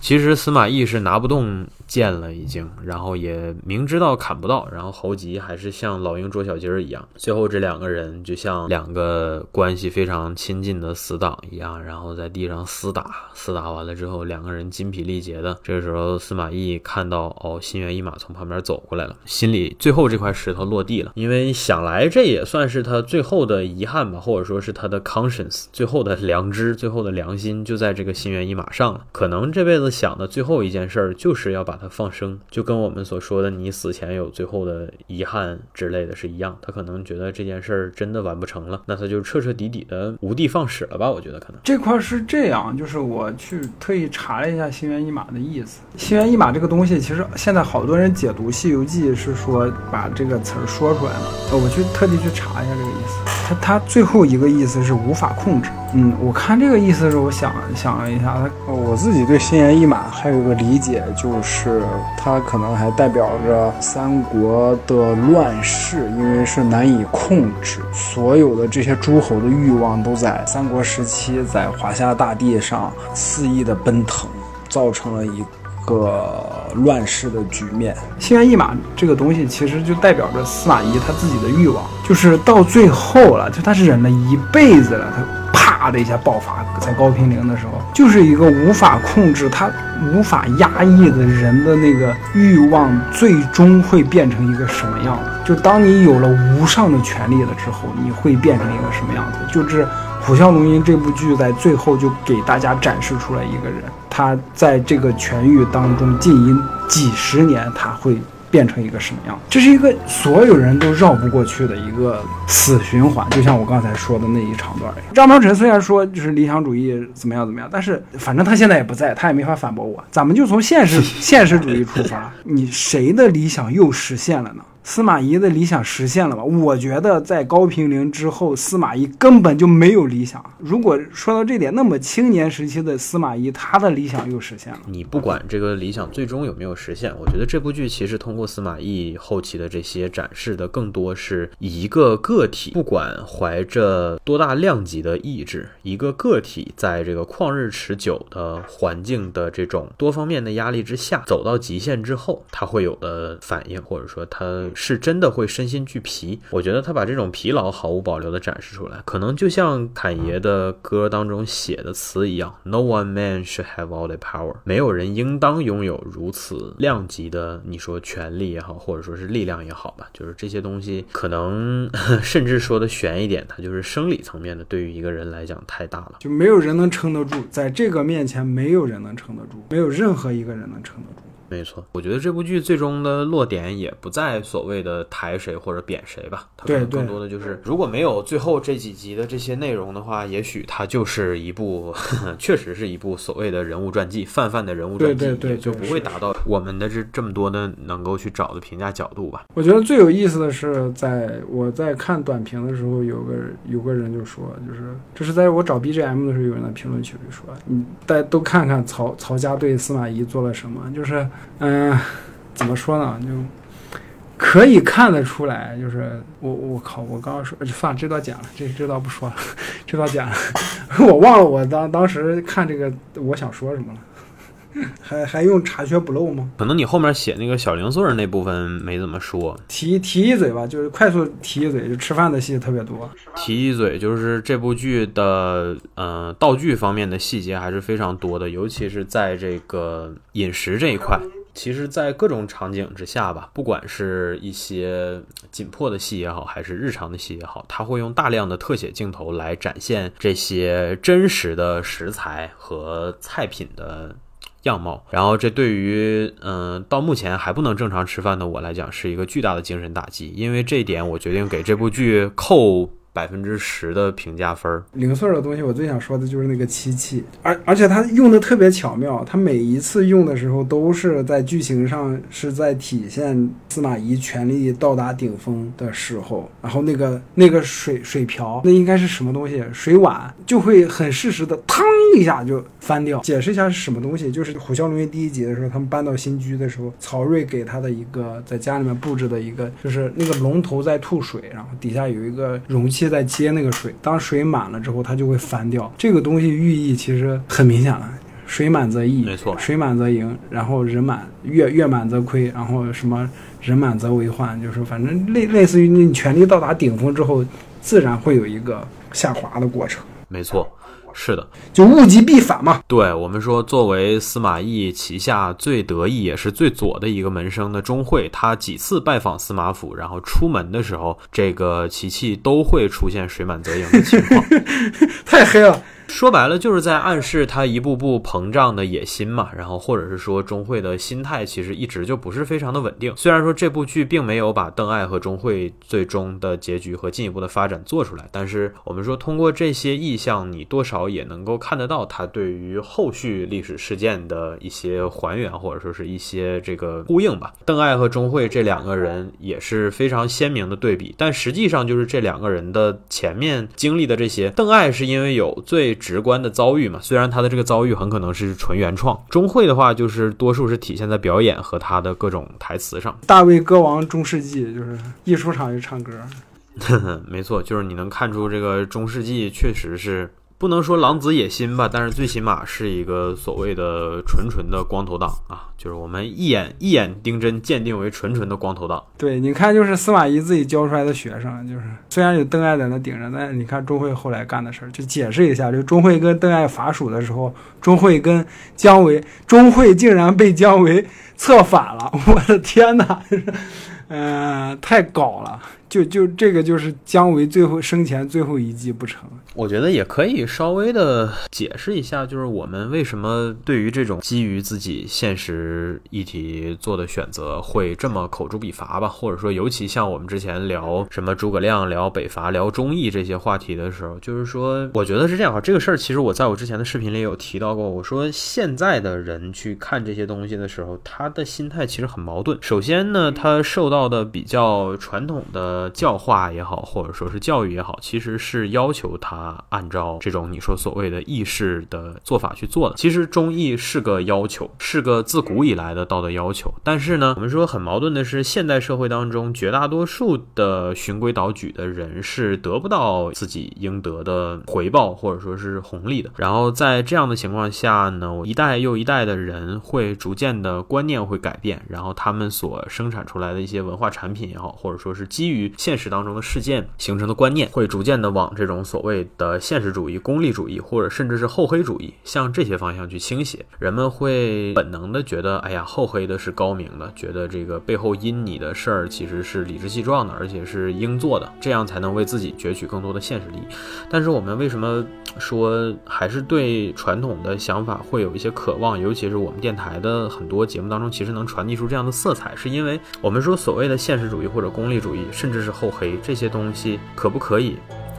其实司马懿是拿不动剑了已经，然后也明知道砍不到，然后侯吉还是像老鹰捉小鸡儿一样，最后这两个人就像两个关系非常亲近的死党一样，然后在地上厮打，厮打完了之后，两个人筋疲力竭的。这个时候，司马懿看到哦，心猿意马从旁边走过来了，心里最后这块石头落地了，因为想来这也算是他最后的遗憾吧，或者说是他的 conscience，最后的良知，最后的良心就在这个心猿意马上了。可能这辈子想的最后一件事儿就是要把它放生，就跟我们所说的你死前有最后的遗憾之类的是一样。他可能觉得这件事儿真的完不成了，那他就彻彻底底的无的放矢了吧？我觉得可能这块是这样，就是我去特意查了一下“心猿意马”的意思。“心猿意马”这个东西，其实现在好多人解读《西游记》是说把这个词儿说出来了。呃，我去特地去查一下这个意思。他他最后一个意思是无法控制。嗯，我看这个意思的时候，我想想了一下，他我自己对“心猿意马”还有个理解，就是它可能还代表着三国的乱世，因为是难以控制，所有的这些诸侯的欲望都在三国时期在华夏大地上肆意的奔腾，造成了一个乱世的局面。心猿意马这个东西，其实就代表着司马懿他自己的欲望，就是到最后了，就他是忍了一辈子了，他啪的一下爆发，在高平陵的时候，就是一个无法控制、他无法压抑的人的那个欲望，最终会变成一个什么样子？就当你有了无上的权利了之后，你会变成一个什么样子？就是《虎啸龙吟》这部剧在最后就给大家展示出来一个人，他在这个权域当中浸淫几十年，他会变成一个什么样？这是一个所有人都绕不过去的一个死循环，就像我刚才说的那一长段。张苗晨虽然说就是理想主义怎么样怎么样，但是反正他现在也不在，他也没法反驳我。咱们就从现实现实主义出发，你谁的理想又实现了呢？司马懿的理想实现了吗？我觉得在高平陵之后，司马懿根本就没有理想。如果说到这点，那么青年时期的司马懿，他的理想又实现了。你不管这个理想最终有没有实现，我觉得这部剧其实通过司马懿后期的这些展示的，更多是一个个体，不管怀着多大量级的意志，一个个体在这个旷日持久的环境的这种多方面的压力之下，走到极限之后，他会有的反应，或者说他。是真的会身心俱疲，我觉得他把这种疲劳毫无保留的展示出来，可能就像侃爷的歌当中写的词一样，No one man should have all the power，没有人应当拥有如此量级的，你说权力也好，或者说是力量也好吧，就是这些东西，可能 甚至说的悬一点，它就是生理层面的，对于一个人来讲太大了，就没有人能撑得住，在这个面前，没有人能撑得住，没有任何一个人能撑得住。没错，我觉得这部剧最终的落点也不在所谓的抬谁或者贬谁吧，它可能更多的就是，如果没有最后这几集的这些内容的话，也许它就是一部，确实是一部所谓的人物传记，泛泛的人物传记，对，就不会达到我们的这这么多的能够去找的评价角度吧。我觉得最有意思的是，在我在看短评的时候，有个有个人就说，就是这是在我找 BGM 的时候，有人在评论区里说，你大家都看看曹曹家对司马懿做了什么，就是。嗯，怎么说呢？就可以看得出来，就是我我靠，我刚刚说，算了，这段剪了，这这段不说了，这段剪了，我忘了我当当时看这个我想说什么了。还还用查缺补漏吗？可能你后面写那个小零碎那部分没怎么说，提提一嘴吧，就是快速提一嘴，就吃饭的戏特别多。提一嘴就是这部剧的呃道具方面的细节还是非常多的，尤其是在这个饮食这一块。其实，在各种场景之下吧，不管是一些紧迫的戏也好，还是日常的戏也好，他会用大量的特写镜头来展现这些真实的食材和菜品的。样貌，然后这对于嗯到目前还不能正常吃饭的我来讲，是一个巨大的精神打击。因为这一点，我决定给这部剧扣。百分之十的评价分儿，零碎的东西，我最想说的就是那个漆器，而而且它用的特别巧妙，它每一次用的时候都是在剧情上是在体现司马懿权力到达顶峰的时候，然后那个那个水水瓢，那应该是什么东西？水碗就会很适时的，嘡一下就翻掉。解释一下是什么东西，就是《虎啸龙吟》第一集的时候，他们搬到新居的时候，曹睿给他的一个在家里面布置的一个，就是那个龙头在吐水，然后底下有一个容器。在接那个水，当水满了之后，它就会翻掉。这个东西寓意其实很明显了，水满则溢，没错。水满则盈，然后人满月月满则亏，然后什么人满则为患，就是反正类类似于你权力到达顶峰之后，自然会有一个下滑的过程，没错，是的。就物极必反嘛。对我们说，作为司马懿旗下最得意也是最左的一个门生的钟会，他几次拜访司马府，然后出门的时候，这个琪琪都会出现水满则盈的情况。太黑了，说白了，就是在暗示他一步步膨胀的野心嘛。然后，或者是说钟会的心态其实一直就不是非常的稳定。虽然说这部剧并没有把邓艾和钟会最终的结局和进一步的发展做出来，但是我们说通过这些意象，你多少也能够看得到他对于后续历史事件的一些还原，或者说是一些这个呼应吧。邓艾和钟会这两个人也是非常鲜明的对比，但实际上就是这两个人的前面经历的这些，邓艾是因为有最直观的遭遇嘛，虽然他的这个遭遇很可能是纯原创，钟会的话就是多数是体现在表演和他的各种台词上。大卫歌王中世纪就是一出场就唱歌，没错，就是你能看出这个中世纪确实是不能说狼子野心吧，但是最起码是一个所谓的纯纯的光头党啊，就是我们一眼一眼丁真鉴定为纯纯的光头党。对，你看就是司马懿自己教出来的学生，就是虽然有邓艾在那顶着，但是你看钟会后来干的事儿，就解释一下，就钟会跟邓艾伐蜀的时候，钟会跟姜维，钟会竟然被姜维策反了，我的天哪！嗯、太搞了，就就这个就是姜维最后生前最后一计不成，我觉得也可以稍微的解释一下，就是我们为什么对于这种基于自己现实议题做的选择会这么口诛笔伐吧，或者说，尤其像我们之前聊什么诸葛亮、聊北伐、聊忠义这些话题的时候，就是说，我觉得是这样哈。这个事儿其实我在我之前的视频里有提到过，我说现在的人去看这些东西的时候，他的心态其实很矛盾。首先呢，他受到的比较传统的呃教化也好，或者说是教育也好，其实是要求他按照这种你说所谓的义士的做法去做的。其实忠义是个要求，是个自古以来的道德要求。但是呢，我们说很矛盾的是，现代社会当中绝大多数的循规蹈矩的人是得不到自己应得的回报或者说是红利的。然后在这样的情况下呢，一代又一代的人会逐渐的观念会改变，然后他们所生产出来的一些文化产品也好，或者说是基于现实当中的事件形成的观念，会逐渐的往这种所谓的现实主义、功利主义，或者甚至是厚黑主义，向这些方向去倾斜。人们会本能的觉得，哎呀，厚黑的是高明的，觉得这个背后阴你的事儿其实是理直气壮的，而且是应做的，这样才能为自己攫取更多的现实利益。但是我们为什么说还是对传统的想法会有一些渴望？尤其是我们电台的很多节目当中，其实能传递出这样的色彩，是因为我们说所谓的现实主义或者功利主义，甚至这是厚黑这些东西，可不可以？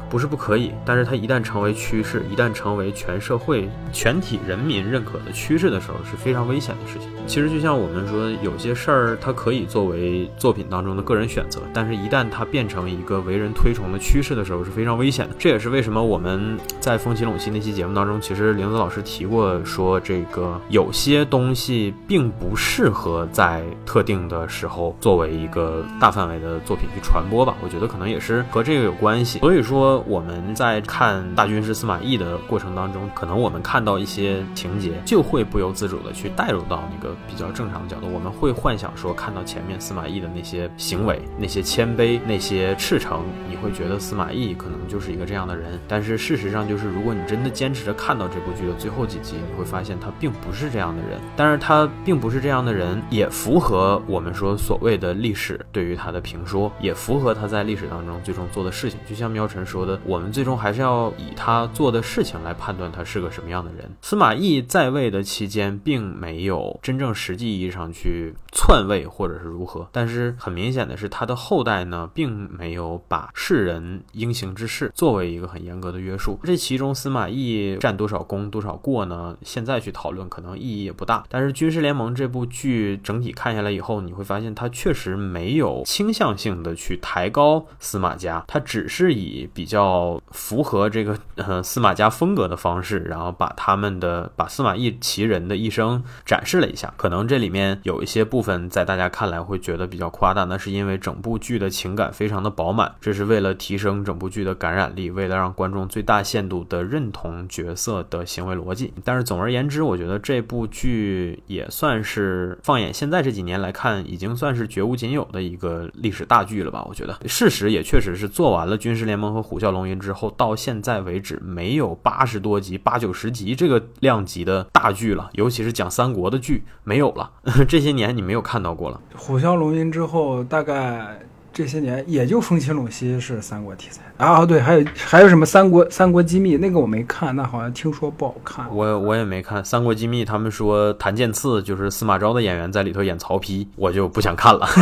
不是不可以，但是它一旦成为趋势，一旦成为全社会、全体人民认可的趋势的时候，是非常危险的事情。其实就像我们说，有些事儿它可以作为作品当中的个人选择，但是一旦它变成一个为人推崇的趋势的时候，是非常危险的。这也是为什么我们在风起陇西那期节目当中，其实玲子老师提过说，这个有些东西并不适合在特定的时候作为一个大范围的作品去传播吧。我觉得可能也是和这个有关系。所以说我们在看大军师司马懿的过程当中，可能我们看到一些情节，就会不由自主的去带入到那个比较正常的角度，我们会幻想说看到前面司马懿的那些行为、那些谦卑、那些赤诚，你会觉得司马懿可能就是一个这样的人。但是事实上就是，如果你真的坚持着看到这部剧的最后几集，你会发现他并不是这样的人。但是他并不是这样的人，也符合我们说所谓的历史对于他的评说，也符合他在历史当中最终做的事情。就像喵晨说的，我们最终还是要以他做的事情来判断他是个什么样的人。司马懿在位的期间，并没有真正实际意义上去篡位或者是如何，但是很明显的是，他的后代呢，并没有把世人英雄之事作为一个很严格的约束。这其中司马懿占多少功多少过呢？现在去讨论可能意义也不大。但是《军事联盟》这部剧整体看下来以后，你会发现他确实没有倾向性的去抬高司马家，他只是以比较。符合这个呃司马家风格的方式，然后把他们的把司马懿其人的一生展示了一下。可能这里面有一些部分在大家看来会觉得比较夸大，那是因为整部剧的情感非常的饱满，这是为了提升整部剧的感染力，为了让观众最大限度的认同角色的行为逻辑。但是总而言之，我觉得这部剧也算是放眼现在这几年来看，已经算是绝无仅有的一个历史大剧了吧？我觉得事实也确实是做完了《军师联盟》和《虎啸龙吟》之后，到现在为止没有八十多集、八九十集这个量级的大剧了，尤其是讲三国的剧没有了。这些年你没有看到过了。虎啸龙吟之后，大概这些年也就风起陇西是三国题材啊，对，还有还有什么三国三国机密那个我没看，那好像听说不好看。我我也没看《三国机密》，他们说谭健次就是司马昭的演员在里头演曹丕，我就不想看了。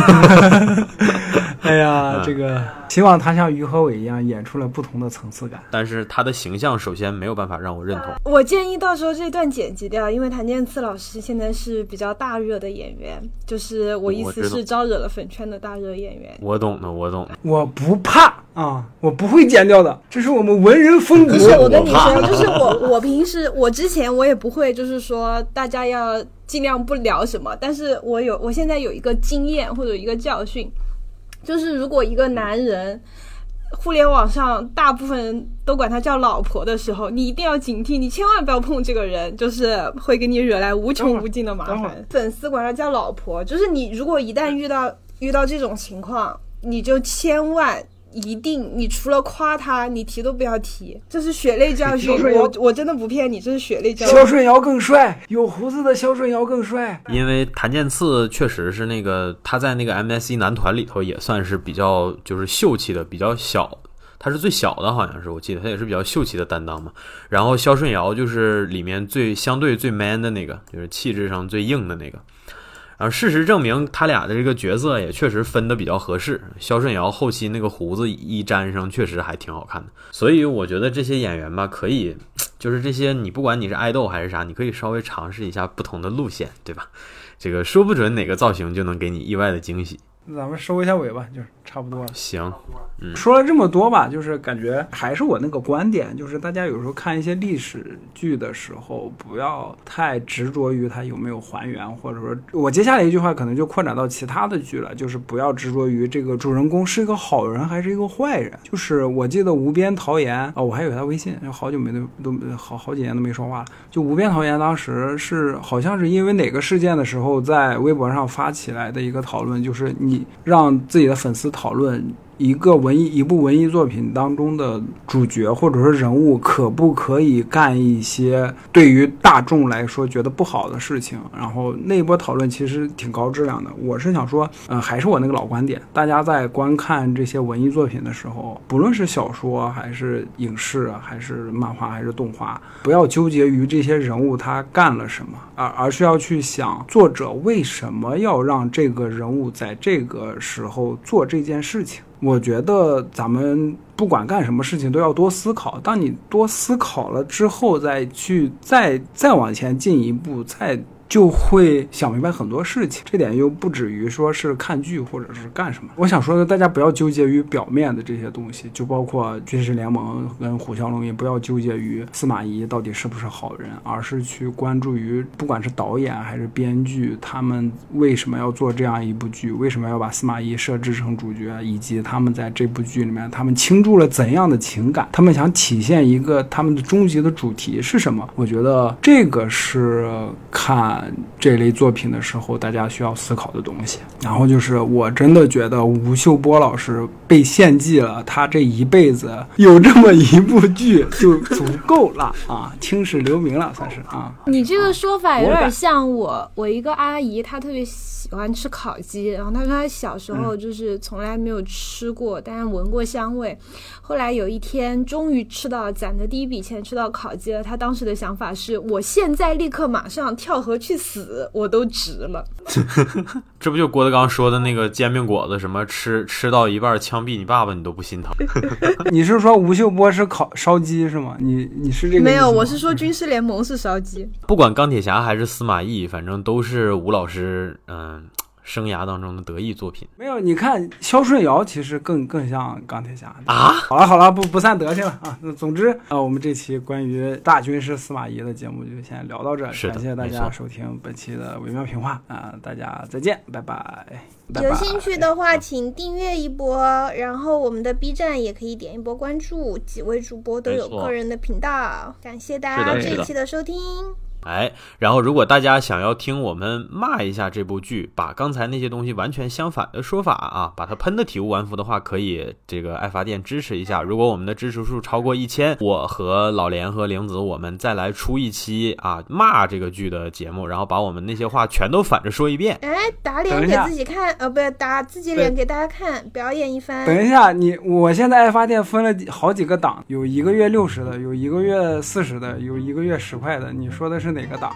哎呀，这个希望他像于和伟一样演出了不同的层次感。但是他的形象首先没有办法让我认同。我建议到时候这段剪辑掉，因为谭健次老师现在是比较大热的演员，就是我意思是招惹了粉圈的大热演员。我懂的，我懂的。我不怕啊，我不会剪掉的，这是我们文人风格。不是，我跟你说，就是我我平时我之前我也不会，就是说大家要尽量不聊什么，但是我有我现在有一个经验或者一个教训。就是如果一个男人，互联网上大部分人都管他叫老婆的时候，你一定要警惕，你千万不要碰这个人，就是会给你惹来无穷无尽的麻烦。粉丝管他叫老婆，就是你如果一旦遇到遇到这种情况，你就千万。一定，你除了夸他，你提都不要提，这是血泪教训。我我真的不骗你，这是血泪教训。肖顺尧更帅，有胡子的肖顺尧更帅。因为谭健次确实是那个他在那个 MSC 男团里头也算是比较就是秀气的，比较小，他是最小的，好像是我记得他也是比较秀气的担当嘛。然后肖顺尧就是里面最相对最 man 的那个，就是气质上最硬的那个。而事实证明，他俩的这个角色也确实分得比较合适。肖顺尧后期那个胡子一粘上，确实还挺好看的。所以我觉得这些演员吧，可以，就是这些你不管你是爱豆还是啥，你可以稍微尝试一下不同的路线，对吧？这个说不准哪个造型就能给你意外的惊喜。咱们收一下尾吧，就是差不多了。行。说了这么多吧，就是感觉还是我那个观点，就是大家有时候看一些历史剧的时候，不要太执着于它有没有还原，或者说，我接下来一句话可能就扩展到其他的剧了，就是不要执着于这个主人公是一个好人还是一个坏人。就是我记得无边桃颜啊，我还有他微信，好久没都都好好几年都没说话了。就无边桃颜当时是好像是因为哪个事件的时候，在微博上发起来的一个讨论，就是你让自己的粉丝讨论。一个文艺一部文艺作品当中的主角或者说人物，可不可以干一些对于大众来说觉得不好的事情？然后那一波讨论其实挺高质量的。我是想说，呃，还是我那个老观点，大家在观看这些文艺作品的时候，不论是小说还是影视，还是漫画还是动画，不要纠结于这些人物他干了什么，而而是要去想作者为什么要让这个人物在这个时候做这件事情。我觉得咱们不管干什么事情都要多思考。当你多思考了之后，再去再再往前进一步，再。就会想明白很多事情，这点又不止于说是看剧或者是干什么。我想说的，大家不要纠结于表面的这些东西，就包括《军事联盟》跟《虎啸龙吟》，不要纠结于司马懿到底是不是好人，而是去关注于不管是导演还是编剧，他们为什么要做这样一部剧，为什么要把司马懿设置成主角，以及他们在这部剧里面他们倾注了怎样的情感，他们想体现一个他们的终极的主题是什么？我觉得这个是看。这类作品的时候，大家需要思考的东西。然后就是，我真的觉得吴秀波老师被献祭了，他这一辈子有这么一部剧就足够了啊，青史留名了，算是啊。你这个说法有点像我，我一个阿姨，她特别喜欢吃烤鸡，然后她说她小时候就是从来没有吃过，但是闻过香味。后来有一天，终于吃到攒的第一笔钱，吃到烤鸡了。她当时的想法是：我现在立刻马上跳河去死，我都值了。这不就郭德纲说的那个煎饼果子，什么吃吃到一半枪毙你爸爸，你都不心疼？你是说吴秀波是烤烧鸡是吗？你你是这个？没有，我是说军事联盟是烧鸡。不管钢铁侠还是司马懿，反正都是吴老师，嗯。生涯当中的得意作品。没有，你看肖顺尧其实更更像钢铁侠啊。好了好了，不不散德性了啊。那总之啊，我们这期关于大军师司马懿的节目就先聊到这，感谢大家收听本期的微妙评话啊，大家再见，拜拜。有兴趣的话，请订阅一波，然后我们的 B 站也可以点一波关注，几位主播都有个人的频道，感谢大家这一期的收听。哎，然后如果大家想要听我们骂一下这部剧，把刚才那些东西完全相反的说法啊，把它喷的体无完肤的话，可以这个爱发电支持一下。如果我们的支持数超过一千，我和老连和玲子我们再来出一期啊骂这个剧的节目，然后把我们那些话全都反着说一遍。哎，打脸给自己看，呃，不是打自己脸给大家看，表演一番。等一下，你我现在爱发电分了好几个档，有一个月六十的，有一个月四十的，有一个月十块的，你说的是？是哪个档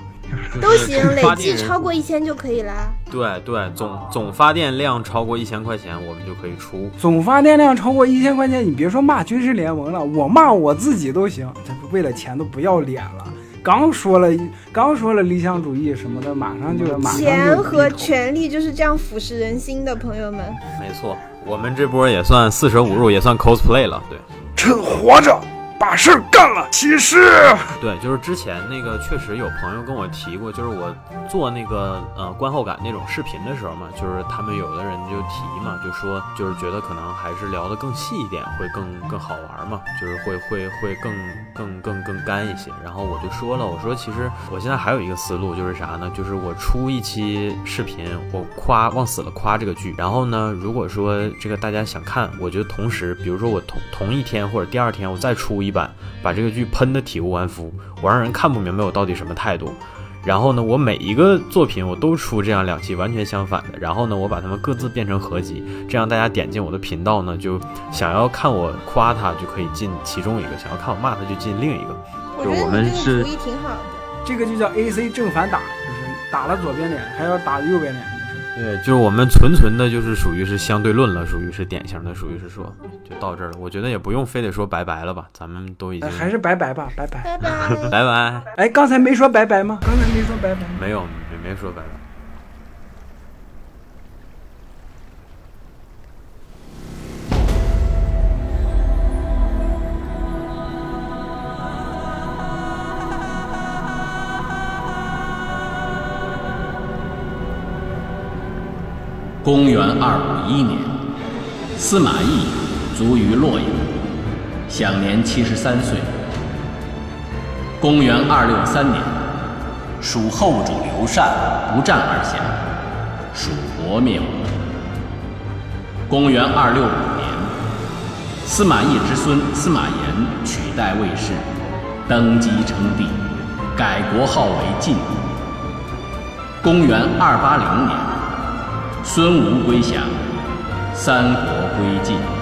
都行，累计超过一千就可以啦。对对，总总发电量超过一千块钱，我们就可以出。总发电量超过一千块钱，你别说骂军事联盟了，我骂我自己都行。这为了钱都不要脸了。刚说了，刚说了理想主义什么的，马上就马上钱和权力就是这样腐蚀人心的，朋友们。没错，我们这波也算四舍五入，也算 cosplay 了。对，趁活着。把事儿干了，其实。对，就是之前那个，确实有朋友跟我提过，就是我做那个呃观后感那种视频的时候嘛，就是他们有的人就提嘛，就说就是觉得可能还是聊得更细一点会更更好玩嘛，就是会会会更更更更干一些。然后我就说了，我说其实我现在还有一个思路，就是啥呢？就是我出一期视频，我夸往死了夸这个剧，然后呢，如果说这个大家想看，我就同时，比如说我同同一天或者第二天我再出一。版把这个剧喷的体无完肤，我让人看不明白我到底什么态度。然后呢，我每一个作品我都出这样两期完全相反的。然后呢，我把它们各自变成合集，这样大家点进我的频道呢，就想要看我夸他就可以进其中一个，想要看我骂他就进另一个。就我们是主意挺好的，这个就叫 A C 正反打，就是打了左边脸还要打右边脸。对，就是我们纯纯的，就是属于是相对论了，属于是典型的，属于是说，就到这儿了。我觉得也不用非得说拜拜了吧，咱们都已经还是拜拜吧，拜拜拜拜 拜拜。哎，刚才没说拜拜吗？刚才没说拜拜，没有，没没说拜拜。公元二五一年，司马懿卒于洛阳，享年七十三岁。公元二六三年，蜀后主刘禅不战而降，蜀国灭亡。公元二六五年，司马懿之孙司马炎取代魏氏，登基称帝，改国号为晋。公元二八零年。孙吴归降，三国归晋。